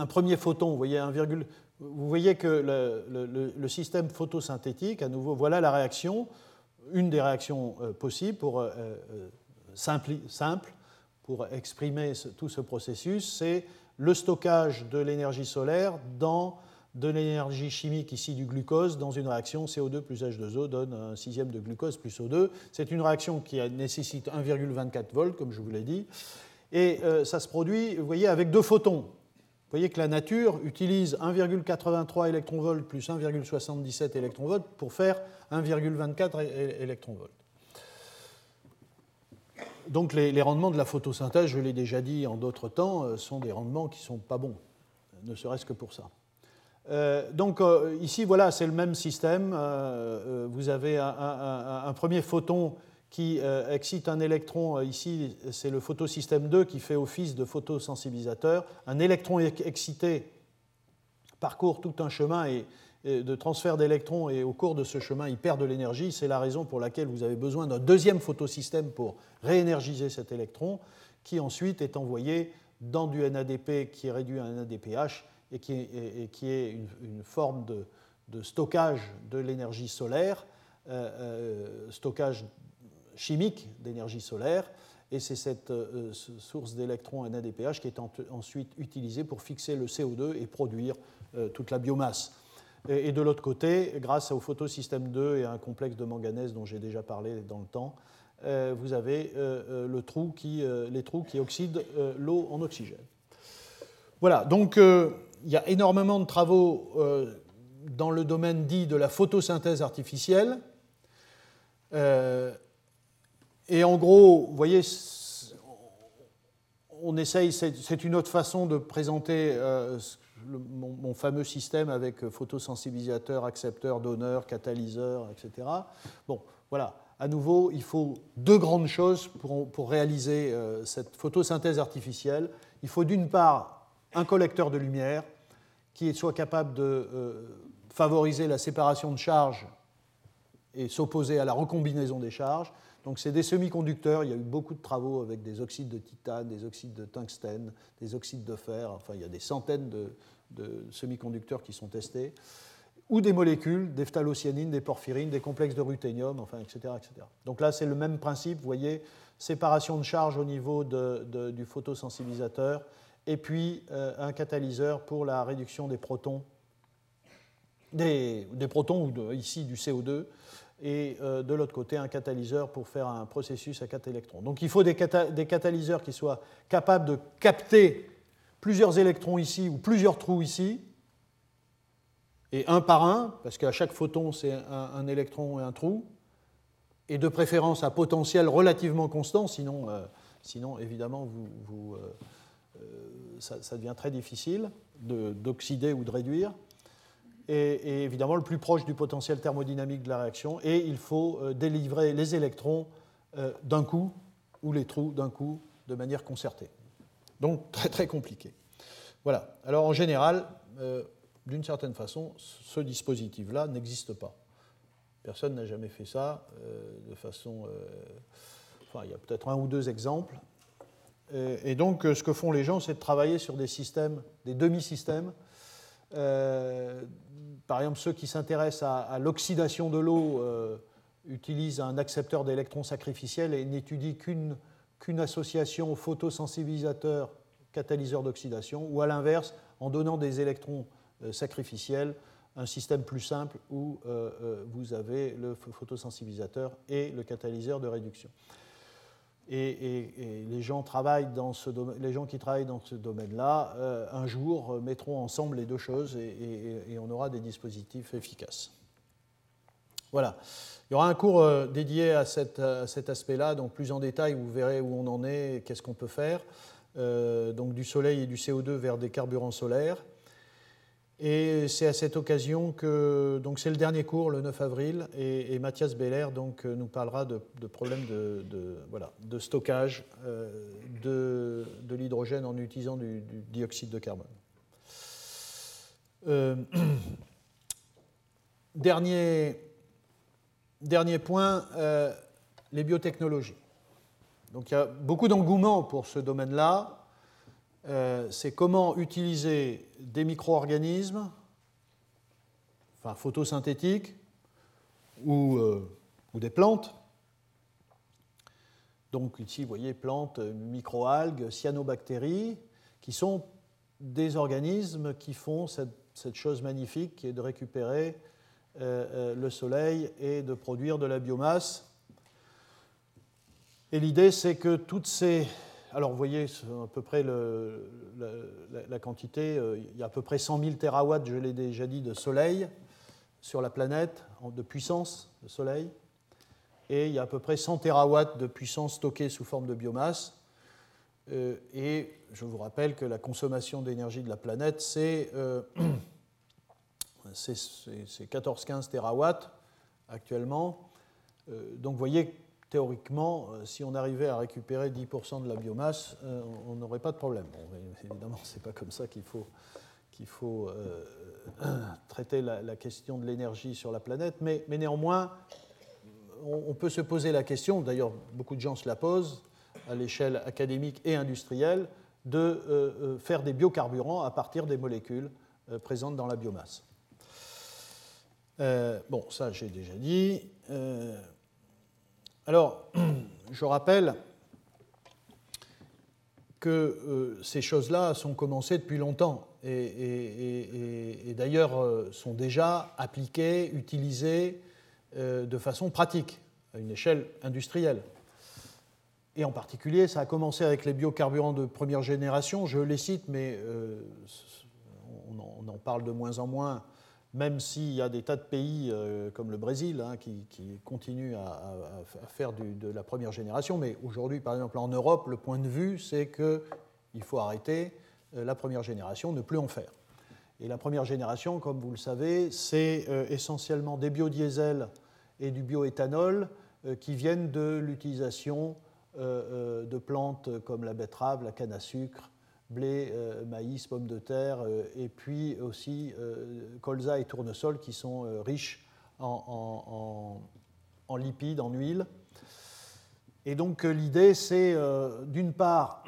premier photon, vous voyez, 1, vous voyez que le, système photosynthétique, à nouveau, voilà la réaction, une des réactions possibles pour simple, simple pour exprimer tout ce processus, c'est le stockage de l'énergie solaire dans de l'énergie chimique ici du glucose dans une réaction CO2 plus H2O donne un sixième de glucose plus O2. C'est une réaction qui nécessite 1,24 volts, comme je vous l'ai dit, et euh, ça se produit, vous voyez, avec deux photons. Vous voyez que la nature utilise 1,83 électronvolts plus 1,77 électronvolts pour faire 1,24 électronvolts. Donc les, rendements de la photosynthèse, je l'ai déjà dit en d'autres temps, euh, sont des rendements qui ne sont pas bons, ne serait-ce que pour ça. Euh, donc euh, ici, voilà, c'est le même système. vous avez un, premier photon qui excite un électron. Ici, c'est le photosystème 2 qui fait office de photosensibilisateur. Un électron excité parcourt tout un chemin de transfert d'électrons et au cours de ce chemin, il perd de l'énergie. C'est la raison pour laquelle vous avez besoin d'un deuxième photosystème pour réénergiser cet électron, qui ensuite est envoyé dans du NADP qui est réduit à un NADPH et qui est, une, forme de, stockage de l'énergie solaire, euh, euh, stockage chimique d'énergie solaire. Et c'est cette euh, source d'électrons NADPH qui est ensuite utilisée pour fixer le CO2 et produire toute la biomasse. Et, de l'autre côté, grâce au photosystème 2 et à un complexe de manganèse dont j'ai déjà parlé dans le temps, euh, vous avez euh, euh, le trou qui, les trous qui oxydent l'eau en oxygène. Voilà, donc il y a énormément de travaux dans le domaine dit de la photosynthèse artificielle. Et en gros, vous voyez, on essaye, c'est une autre façon de présenter mon, fameux système avec photosensibilisateur, accepteur, donneur, catalyseur, etc. Bon, voilà. À nouveau, il faut deux grandes choses pour, réaliser euh, cette photosynthèse artificielle. Il faut d'une part un collecteur de lumière qui soit capable de euh, favoriser la séparation de charges et s'opposer à la recombinaison des charges. Donc c'est des semi-conducteurs, il y a eu beaucoup de travaux avec des oxydes de titane, des oxydes de tungstène, des oxydes de fer, enfin il y a des centaines de, semi-conducteurs qui sont testés, ou des molécules, des phthalocyanines, des porphyrines, des complexes de ruthénium, enfin, etc., etc. Donc là c'est le même principe, vous voyez, séparation de charges au niveau du photosensibilisateur, et puis euh, un catalyseur pour la réduction des protons, des, protons ou ici du CO2, et euh, de l'autre côté un catalyseur pour faire un processus à 4 électrons. Donc il faut des, catalyseurs qui soient capables de capter plusieurs électrons ici ou plusieurs trous ici, et un par un, parce qu'à chaque photon c'est un, électron et un trou, et de préférence à potentiel relativement constant, sinon, euh, sinon évidemment vous, euh, ça, devient très difficile d'oxyder ou de réduire et évidemment le plus proche du potentiel thermodynamique de la réaction, et il faut euh, délivrer les électrons euh, d'un coup, ou les trous d'un coup, de manière concertée. Donc très très compliqué. Voilà. Alors en général, euh, d'une certaine façon, ce dispositif-là n'existe pas. Personne n'a jamais fait ça de façon... enfin, il y a peut-être un ou deux exemples. Et, donc, ce que font les gens, c'est de travailler sur des systèmes, des demi-systèmes, par exemple, ceux qui s'intéressent à, l'oxydation de l'eau euh, utilisent un accepteur d'électrons sacrificiels et n'étudient qu'une association photosensibilisateur catalyseur d'oxydation, ou à l'inverse, en donnant des électrons euh, sacrificiels, un système plus simple où euh, vous avez le photosensibilisateur et le catalyseur de réduction. Et, les, gens qui travaillent dans ce domaine-là, euh, un jour, euh, mettront ensemble les deux choses et, on aura des dispositifs efficaces. Voilà. Il y aura un cours dédié à, cet aspect-là, donc plus en détail, vous verrez où on en est, qu'est-ce qu'on peut faire. donc du soleil et du CO2 vers des carburants solaires. Et c'est à cette occasion que donc c'est le dernier cours, le 9 avril, et, Mathias Beller donc, nous parlera de, problèmes de, voilà, de stockage euh, de, l'hydrogène en utilisant du, dioxyde de carbone. Euh, dernier, dernier point, euh, les biotechnologies. Donc il y a beaucoup d'engouement pour ce domaine-là. Euh, c'est comment utiliser des micro-organismes, enfin photosynthétiques, ou, euh, ou, des plantes. Donc ici, vous voyez, plantes, micro-algues, cyanobactéries, qui sont des organismes qui font cette, chose magnifique qui est de récupérer euh, le soleil et de produire de la biomasse. Et l'idée, c'est que toutes ces alors vous voyez à peu près la, quantité, euh, il y a à peu près 100 000 terawatts, je l'ai déjà dit, de soleil sur la planète, de puissance de soleil, et il y a à peu près 100 terawatts de puissance stockée sous forme de biomasse. Euh, et je vous rappelle que la consommation d'énergie de la planète, c'est 14-15 euh, terawatts actuellement. donc vous voyez théoriquement, euh, si on arrivait à récupérer 10% de la biomasse, euh, on n'aurait pas de problème. évidemment, ce n'est pas comme ça qu'il faut, euh, traiter la, question de l'énergie sur la planète, mais néanmoins, on, peut se poser la question, d'ailleurs beaucoup de gens se la posent à l'échelle académique et industrielle, de faire des biocarburants à partir des molécules présentes dans la biomasse. bon, ça j'ai déjà dit. Alors, je rappelle que euh, ces choses-là sont commencées depuis longtemps et, d'ailleurs euh, sont déjà appliquées, utilisées euh, de façon pratique, à une échelle industrielle. Et en particulier, ça a commencé avec les biocarburants de première génération, je les cite, mais on en, parle de moins en moins même s'il y a des tas de pays euh, comme le Brésil hein, qui, continuent à, faire de la première génération. Mais aujourd'hui, par exemple, en Europe, le point de vue, c'est qu'il faut arrêter euh, la première génération, ne plus en faire. Et la première génération, comme vous le savez, c'est euh, essentiellement des biodiesels et du bioéthanol qui viennent de l'utilisation de plantes comme la betterave, la canne à sucre, blé, euh, maïs, pommes de terre, euh, et puis aussi euh, colza et tournesol qui sont riches en, lipides, en huile. Et donc l'idée, c'est d'une part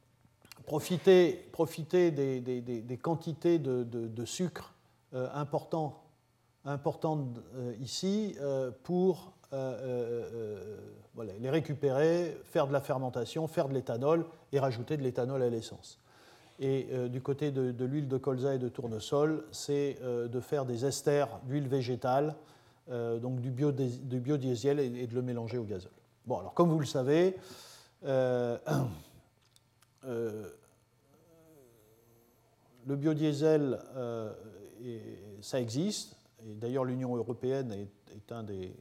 profiter, profiter des, quantités de, sucre importantes ici pour les récupérer, faire de la fermentation, faire de l'éthanol et rajouter de l'éthanol à l'essence. Et euh, du côté de, l'huile de colza et de tournesol, c'est euh, de faire des esters d'huile végétale, euh, donc du, biodiesel et, de le mélanger au gazole. Bon, alors comme vous le savez, le biodiesel, ça existe, et d'ailleurs l'Union européenne est, un des,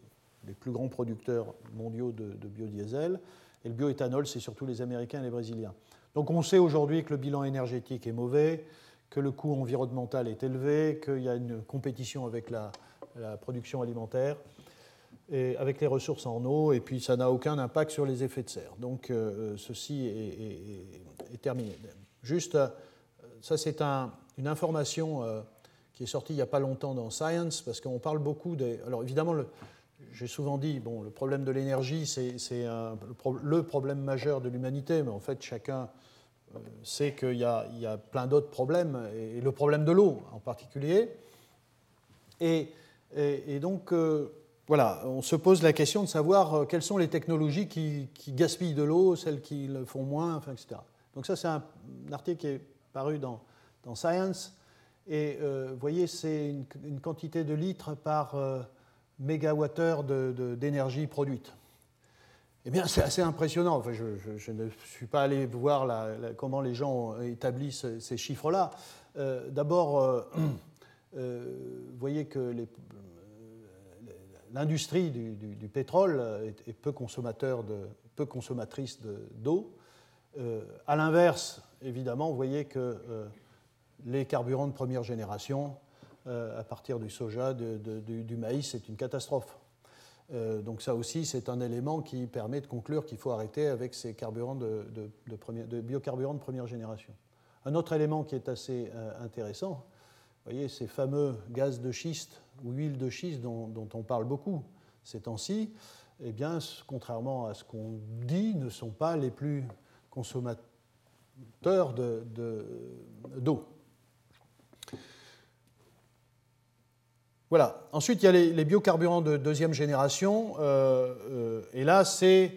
plus grands producteurs mondiaux de, de biodiesel, et le bioéthanol, c'est surtout les Américains et les Brésiliens. Donc on sait aujourd'hui que le bilan énergétique est mauvais, que le coût environnemental est élevé, qu'il y a une compétition avec la, production alimentaire, et avec les ressources en eau, et puis ça n'a aucun impact sur les effets de serre. Donc euh, ceci est, terminé. Juste, euh, ça c'est une information euh, qui est sortie il n'y a pas longtemps dans Science, parce qu'on parle beaucoup des... Alors évidemment, le, j'ai souvent dit, bon, le problème de l'énergie, c'est le problème majeur de l'humanité, mais en fait, chacun euh, sait qu'il y, a plein d'autres problèmes, et le problème de l'eau en particulier. Et, donc, euh, voilà, on se pose la question de savoir euh, quelles sont les technologies qui, gaspillent de l'eau, celles qui le font moins, enfin, etc. Donc ça, c'est un, article qui est paru dans, Science, et vous voyez, c'est une, quantité de litres par mégawattheure d'énergie produite. Eh bien, c'est assez impressionnant. Enfin, je, ne suis pas allé voir comment les gens établissent ces chiffres-là. Euh, d'abord, euh, euh, vous voyez que l'industrie du, pétrole est, peu, de, consommatrice d'eau. à l'inverse, évidemment, vous voyez que les carburants de première génération, à partir du soja, du, maïs, c'est une catastrophe. donc ça aussi, c'est un élément qui permet de conclure qu'il faut arrêter avec ces carburants de, de biocarburants de première génération. Un autre élément qui est assez intéressant, vous voyez, ces fameux gaz de schiste ou huiles de schiste dont, on parle beaucoup ces temps-ci, eh bien, contrairement à ce qu'on dit, ne sont pas les plus consommateurs d'eau. Ensuite, il y a les, biocarburants de deuxième génération. Euh, euh, et là, c'est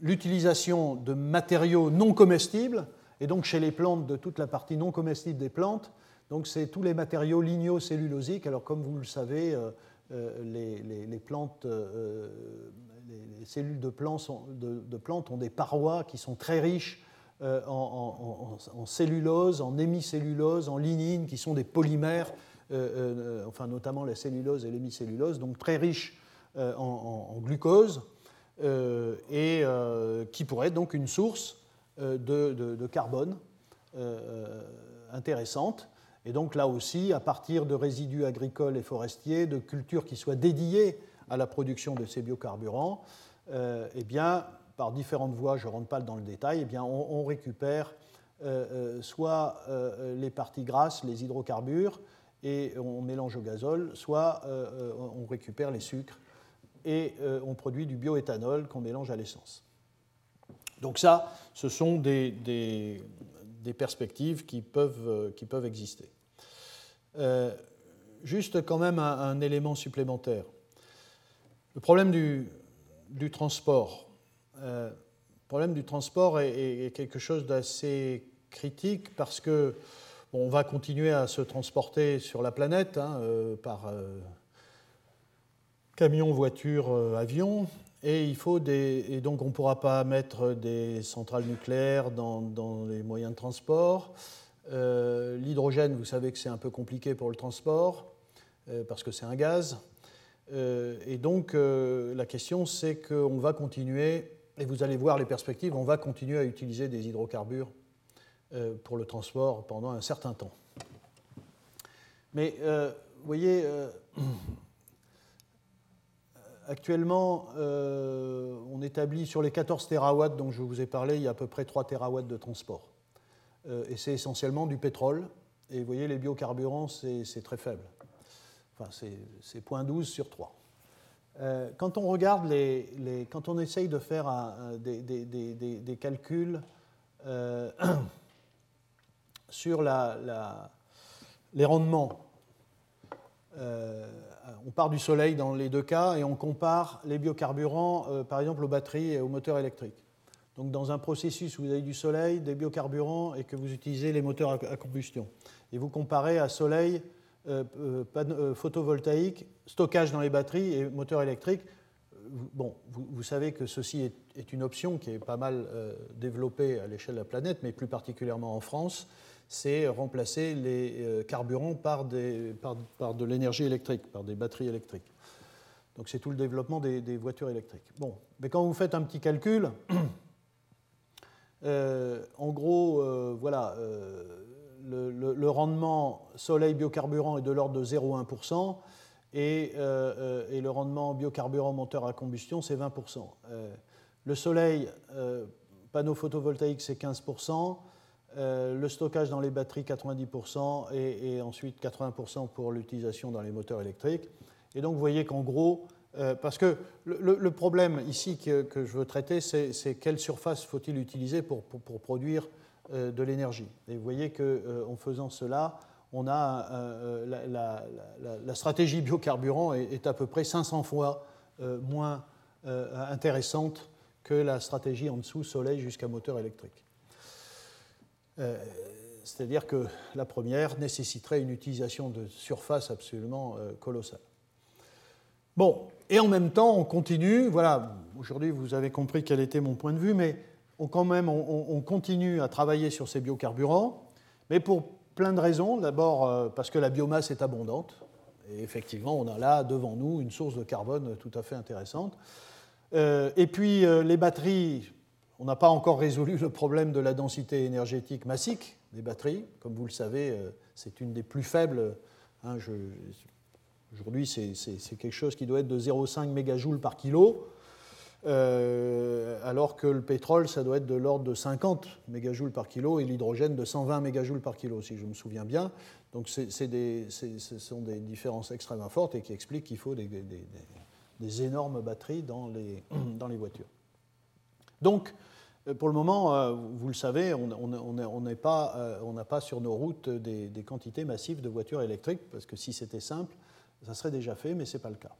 l'utilisation de matériaux non comestibles, et donc chez les plantes, de toute la partie non comestible des plantes, donc c'est tous les matériaux lignocellulosiques. Alors comme vous le savez, euh, les, plantes, les, cellules de plantes, ont des parois qui sont très riches en, cellulose, en hémicellulose, en lignine, qui sont des polymères, enfin notamment la cellulose et l'hémicellulose, donc très riches en, glucose, et qui pourraient être donc une source de carbone intéressante. Et donc là aussi, à partir de résidus agricoles et forestiers, de cultures qui soient dédiées à la production de ces biocarburants, euh, eh bien, par différentes voies, je ne rentre pas dans le détail, eh bien, on, récupère euh, euh, soit les parties grasses, les hydrocarbures, et on mélange au gazole, soit on récupère les sucres et on produit du bioéthanol qu'on mélange à l'essence. Donc ça, ce sont des, perspectives qui peuvent, qui peuvent exister. Euh, juste quand même un, élément supplémentaire. Le problème du, transport. Euh, le problème du transport est, quelque chose d'assez critique parce que on va continuer à se transporter sur la planète hein, euh, par camion, voiture, avion, et il faut des, et donc on ne pourra pas mettre des centrales nucléaires dans, les moyens de transport. Euh, l'hydrogène, vous savez que c'est un peu compliqué pour le transport, euh, parce que c'est un gaz. Euh, et donc, la question, c'est qu'on va continuer, et vous allez voir les perspectives, on va continuer à utiliser des hydrocarbures pour le transport pendant un certain temps. Mais, vous voyez, actuellement, on établit sur les 14 TWh dont je vous ai parlé, il y a à peu près 3 TWh de transport. Euh, et c'est essentiellement du pétrole. Et vous voyez, les biocarburants, c'est très faible. Enfin, c'est 0.12 sur 3. Euh, quand on regarde les, quand on essaye de faire des, calculs euh, sur les rendements, on part du soleil dans les deux cas et on compare les biocarburants, par exemple, aux batteries et aux moteurs électriques. Donc dans un processus où vous avez du soleil, des biocarburants et que vous utilisez les moteurs à, combustion. Et vous comparez à soleil, euh, euh, euh, photovoltaïque, stockage dans les batteries et moteur électrique. Bon, vous, savez que ceci est, une option qui est pas mal développée à l'échelle de la planète, mais plus particulièrement en France, c'est remplacer les carburants par, de l'énergie électrique, par des batteries électriques. Donc c'est tout le développement des, voitures électriques. Bon, mais quand vous faites un petit calcul, Euh, en gros, euh, voilà, euh, le, rendement soleil biocarburant est de l'ordre de 0,1%. Et, et, le rendement biocarburant moteur à combustion, c'est 20%. le soleil, panneau photovoltaïque, c'est 15%. Le stockage dans les batteries, 90%. Et, et ensuite 80% pour l'utilisation dans les moteurs électriques. Et donc, vous voyez qu'en gros, euh, parce que le, problème ici que, je veux traiter, c'est quelle surface faut-il utiliser pour, produire euh, de l'énergie. Et vous voyez qu'en euh, faisant cela, on a la, stratégie biocarburant est, à peu près 500 fois moins intéressante que la stratégie en dessous soleil jusqu'à moteur électrique. C'est-à-dire que la première nécessiterait une utilisation de surface absolument colossale. Bon, et en même temps, on continue. Voilà, aujourd'hui, vous avez compris quel était mon point de vue, mais on, quand même, on, continue à travailler sur ces biocarburants, mais pour plein de raisons. D'abord, euh, parce que la biomasse est abondante Et effectivement, on a là devant nous une source de carbone tout à fait intéressante. et puis les batteries, on n'a pas encore résolu le problème de la densité énergétique massique des batteries. Comme vous le savez, c'est une des plus faibles. Hein, aujourd'hui, c'est quelque chose qui doit être de 0,5 mégajoules par kilo. Euh, alors que le pétrole, ça doit être de l'ordre de 50 mégajoules par kilo et l'hydrogène de 120 mégajoules par kilo, si je me souviens bien. Donc ce sont des différences extrêmement fortes et qui expliquent qu'il faut des, énormes batteries dans les, dans les, voitures. Donc, euh, pour le moment, euh, vous le savez, on n'a pas, pas, sur nos routes des, quantités massives de voitures électriques, parce que si c'était simple, ça serait déjà fait, mais ce n'est pas le cas.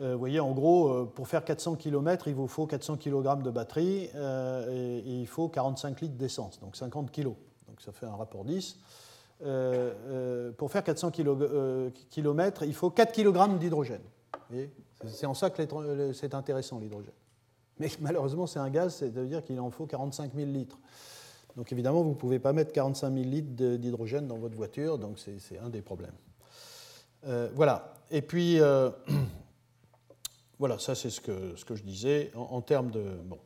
Euh, vous voyez, en gros, euh, pour faire 400 km, il vous faut 400 kg de batterie euh, et, il faut 45 litres d'essence, donc 50 kg. Donc ça fait un rapport 10. pour faire 400 km, il faut 4 kg d'hydrogène. C'est en ça que c'est intéressant l'hydrogène. Mais malheureusement, c'est un gaz, c'est-à-dire qu'il en faut 45 000 litres. Donc évidemment, vous ne pouvez pas mettre 45 000 litres d'hydrogène dans votre voiture, donc c'est un des problèmes. voilà. Et puis, Voilà, ça c'est ce que, ce que je disais en, termes de... Bon.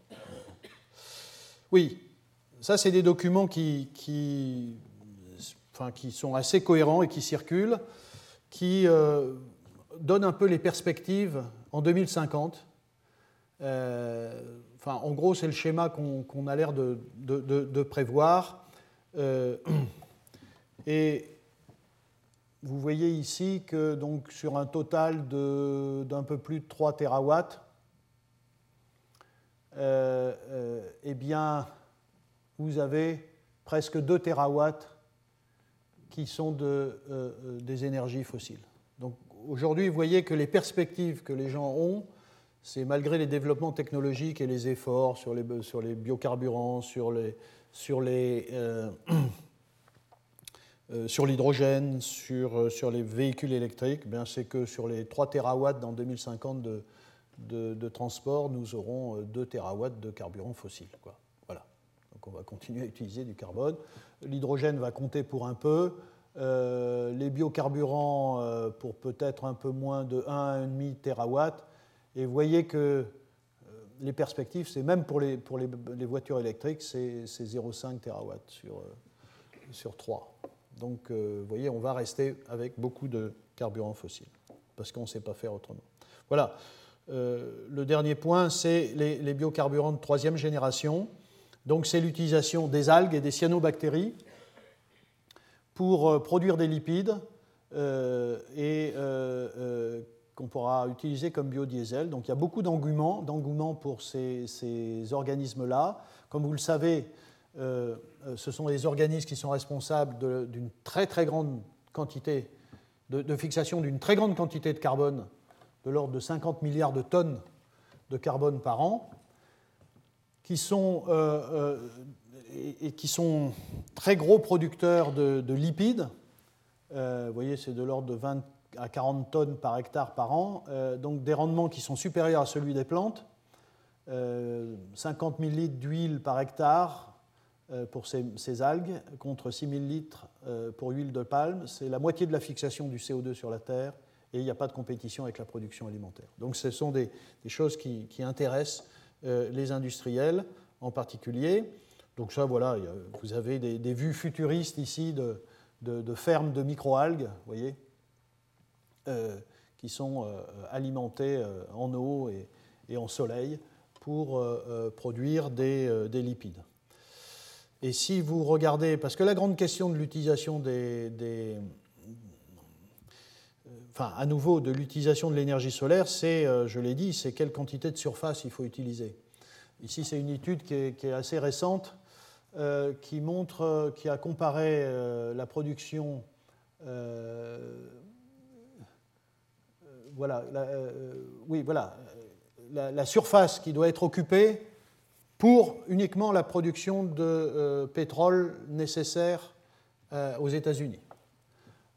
Oui, ça c'est des documents qui, qui, enfin, qui, sont assez cohérents et qui circulent, qui euh, donnent un peu les perspectives en 2050. Euh, enfin, en gros, c'est le schéma qu'on a l'air de, prévoir. Euh, et vous voyez ici que donc, sur un total d'un peu plus de 3 terawatts, euh, eh bien, vous avez presque 2 terawatts qui sont de, des énergies fossiles. Donc aujourd'hui, vous voyez que les perspectives que les gens ont, c'est malgré les développements technologiques et les efforts sur les, biocarburants, sur Euh, sur l'hydrogène, sur, euh, sur, les véhicules électriques, eh c'est que sur les 3 TWh dans 2050 de, transport, nous aurons 2 euh, TWh de carburant fossile. Voilà. Donc on va continuer à utiliser du carbone. L'hydrogène va compter pour un peu. les biocarburants pour peut-être un peu moins de 1,5 TWh. Et vous voyez que les perspectives, c'est même pour les, pour les, voitures électriques, c'est 0,5 TWh sur, sur 3. Donc, euh, vous voyez, on va rester avec beaucoup de carburants fossiles, parce qu'on ne sait pas faire autrement. Voilà. Euh, le dernier point, c'est les, biocarburants de troisième génération. Donc, c'est l'utilisation des algues et des cyanobactéries pour euh, produire des lipides et qu'on pourra utiliser comme biodiesel. Donc, il y a beaucoup d'engouement pour ces, ces organismes-là. Comme vous le savez, euh, euh, ce sont les organismes qui sont responsables d'une très très grande quantité, de, fixation d'une très grande quantité de carbone, de l'ordre de 50 milliards de tonnes de carbone par an, qui sont, euh, et, qui sont très gros producteurs de, lipides. vous voyez, c'est de l'ordre de 20 à 40 tonnes par hectare par an, donc des rendements qui sont supérieurs à celui des plantes. 50 000 litres d'huile par hectare, euh, pour ces, algues contre 6000 litres euh, pour l'huile de palme. C'est la moitié de la fixation du CO2 sur la Terre et il n'y a pas de compétition avec la production alimentaire. Donc ce sont des, choses qui, intéressent euh, les industriels en particulier. Donc ça, voilà, vous avez des, vues futuristes ici de, fermes de microalgues, vous voyez, qui sont alimentées en eau et, en soleil pour produire des lipides. Et si vous regardez, parce que la grande question de l'utilisation des, enfin, à nouveau, de l'utilisation de l'énergie solaire, c'est, euh, je l'ai dit, c'est quelle quantité de surface il faut utiliser. Ici, c'est une étude qui est, assez récente, euh, qui montre, euh, qui a comparé la production, voilà, oui, voilà, la, surface qui doit être occupée pour uniquement la production de euh, pétrole nécessaire euh, aux États-Unis.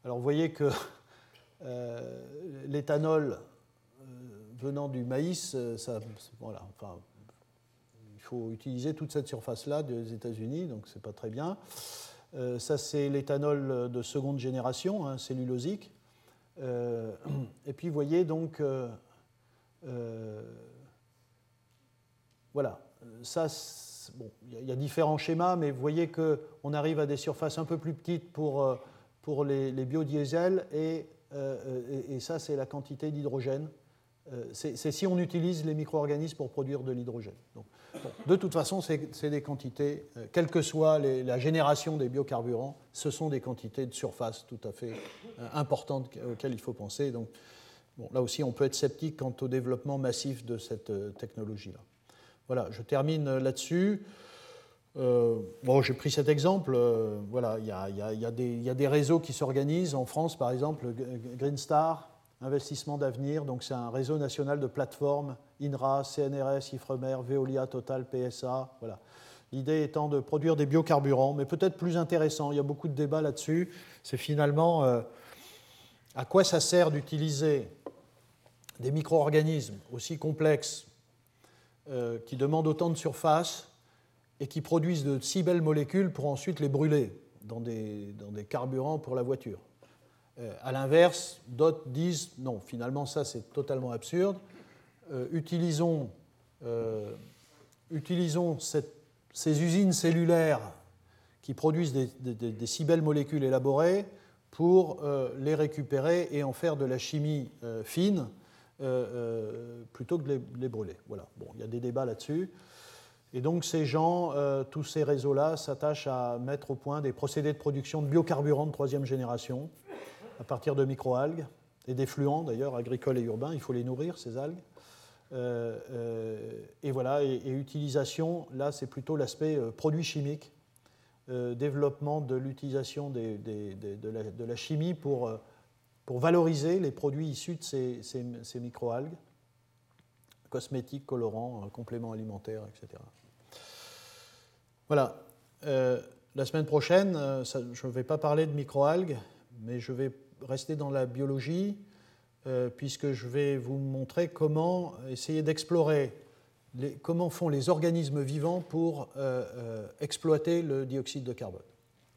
Alors vous voyez que euh, l'éthanol venant du maïs, voilà, enfin, il faut utiliser toute cette surface-là des États-Unis, donc c'est pas très bien. ça, c'est l'éthanol de seconde génération, hein, cellulosique. et puis, vous voyez donc, voilà, ça, bon, il y a différents schémas, mais vous voyez qu'on arrive à des surfaces un peu plus petites pour, pour les, les biodiesels, et, et ça, c'est la quantité d'hydrogène. euh, c'est si on utilise les micro-organismes pour produire de l'hydrogène. de toute façon, c'est des quantités, euh, quelle que soit la génération des biocarburants, ce sont des quantités de surface tout à fait euh, importantes auxquelles il faut penser. Donc, là aussi, on peut être sceptique quant au développement massif de cette technologie-là. Voilà, je termine là-dessus. bon, j'ai pris cet exemple. voilà, il y, y, a des réseaux qui s'organisent en France, par exemple, Green Star, Investissement d'avenir, donc c'est un réseau national de plateformes, INRA, CNRS, IFREMER, Veolia, Total, PSA. Voilà. L'idée étant de produire des biocarburants, mais peut-être plus intéressant, il y a beaucoup de débats là-dessus, c'est finalement euh, à quoi ça sert d'utiliser des micro-organismes aussi complexes, euh, qui demandent autant de surface et qui produisent de si belles molécules pour ensuite les brûler dans des, dans des carburants pour la voiture. Euh, à l'inverse, d'autres disent non, finalement ça c'est totalement absurde. Euh, utilisons, euh, utilisons ces usines cellulaires qui produisent des, si belles molécules élaborées pour les récupérer et en faire de la chimie fine plutôt que de les, brûler. Voilà. Bon, il y a des débats là-dessus. Et donc ces gens, tous ces réseaux-là, s'attachent à mettre au point des procédés de production de biocarburants de troisième génération à partir de microalgues et d'effluents d'ailleurs agricoles et urbains. Il faut les nourrir, ces algues. Euh, euh, et voilà, et, utilisation, là c'est plutôt l'aspect euh, produit chimique, développement de l'utilisation de, la, chimie pour, pour valoriser les produits issus de ces, ces, ces microalgues, cosmétiques, colorants, compléments alimentaires, etc. Voilà. la semaine prochaine, je ne vais pas parler de microalgues, mais je vais rester dans la biologie, euh, puisque je vais vous montrer comment essayer d'explorer comment font les organismes vivants pour euh, euh, exploiter le dioxyde de carbone.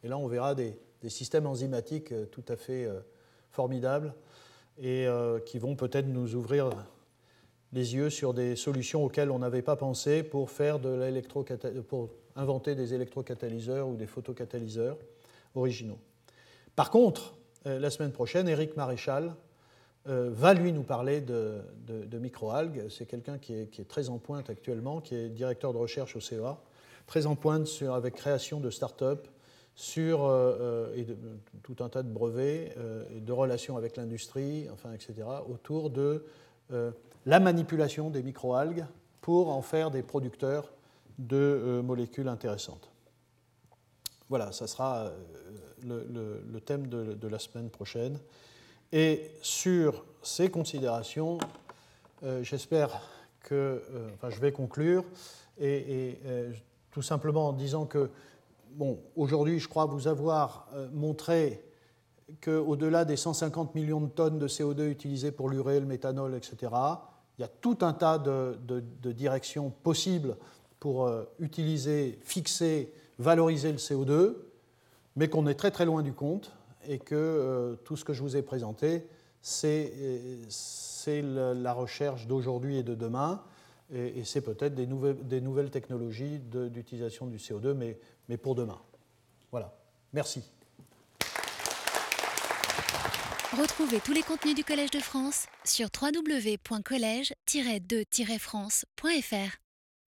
Et là, on verra des, systèmes enzymatiques tout à fait formidables et qui vont peut-être nous ouvrir les yeux sur des solutions auxquelles on n'avait pas pensé pour, faire de pour inventer des électrocatalyseurs ou des photocatalyseurs originaux. Par contre, la semaine prochaine, Eric Maréchal euh, va lui nous parler de, microalgues. C'est quelqu'un qui est, très en pointe actuellement, qui est directeur de recherche au CEA, très en pointe sur, avec création de start-up sur euh, tout un tas de brevets et de relations avec l'industrie, enfin, etc., autour de la manipulation des microalgues pour en faire des producteurs de molécules intéressantes. Voilà, ça sera le, thème de, la semaine prochaine. Et sur ces considérations, euh, j'espère que, euh, enfin, je vais conclure, et, euh, tout simplement en disant que, bon, aujourd'hui, je crois vous avoir montré qu'au-delà des 150 millions de tonnes de CO2 utilisées pour l'urée, le méthanol, etc., il y a tout un tas de, de directions possibles pour utiliser, fixer, valoriser le CO2 mais qu'on est très très loin du compte et que euh, tout ce que je vous ai présenté, c'est la recherche d'aujourd'hui et de demain, et, c'est peut-être des nouvelles, technologies d'utilisation du CO2, mais, mais pour demain. Voilà. Merci. Retrouvez tous les contenus du Collège de France sur www.colège-2-france.fr.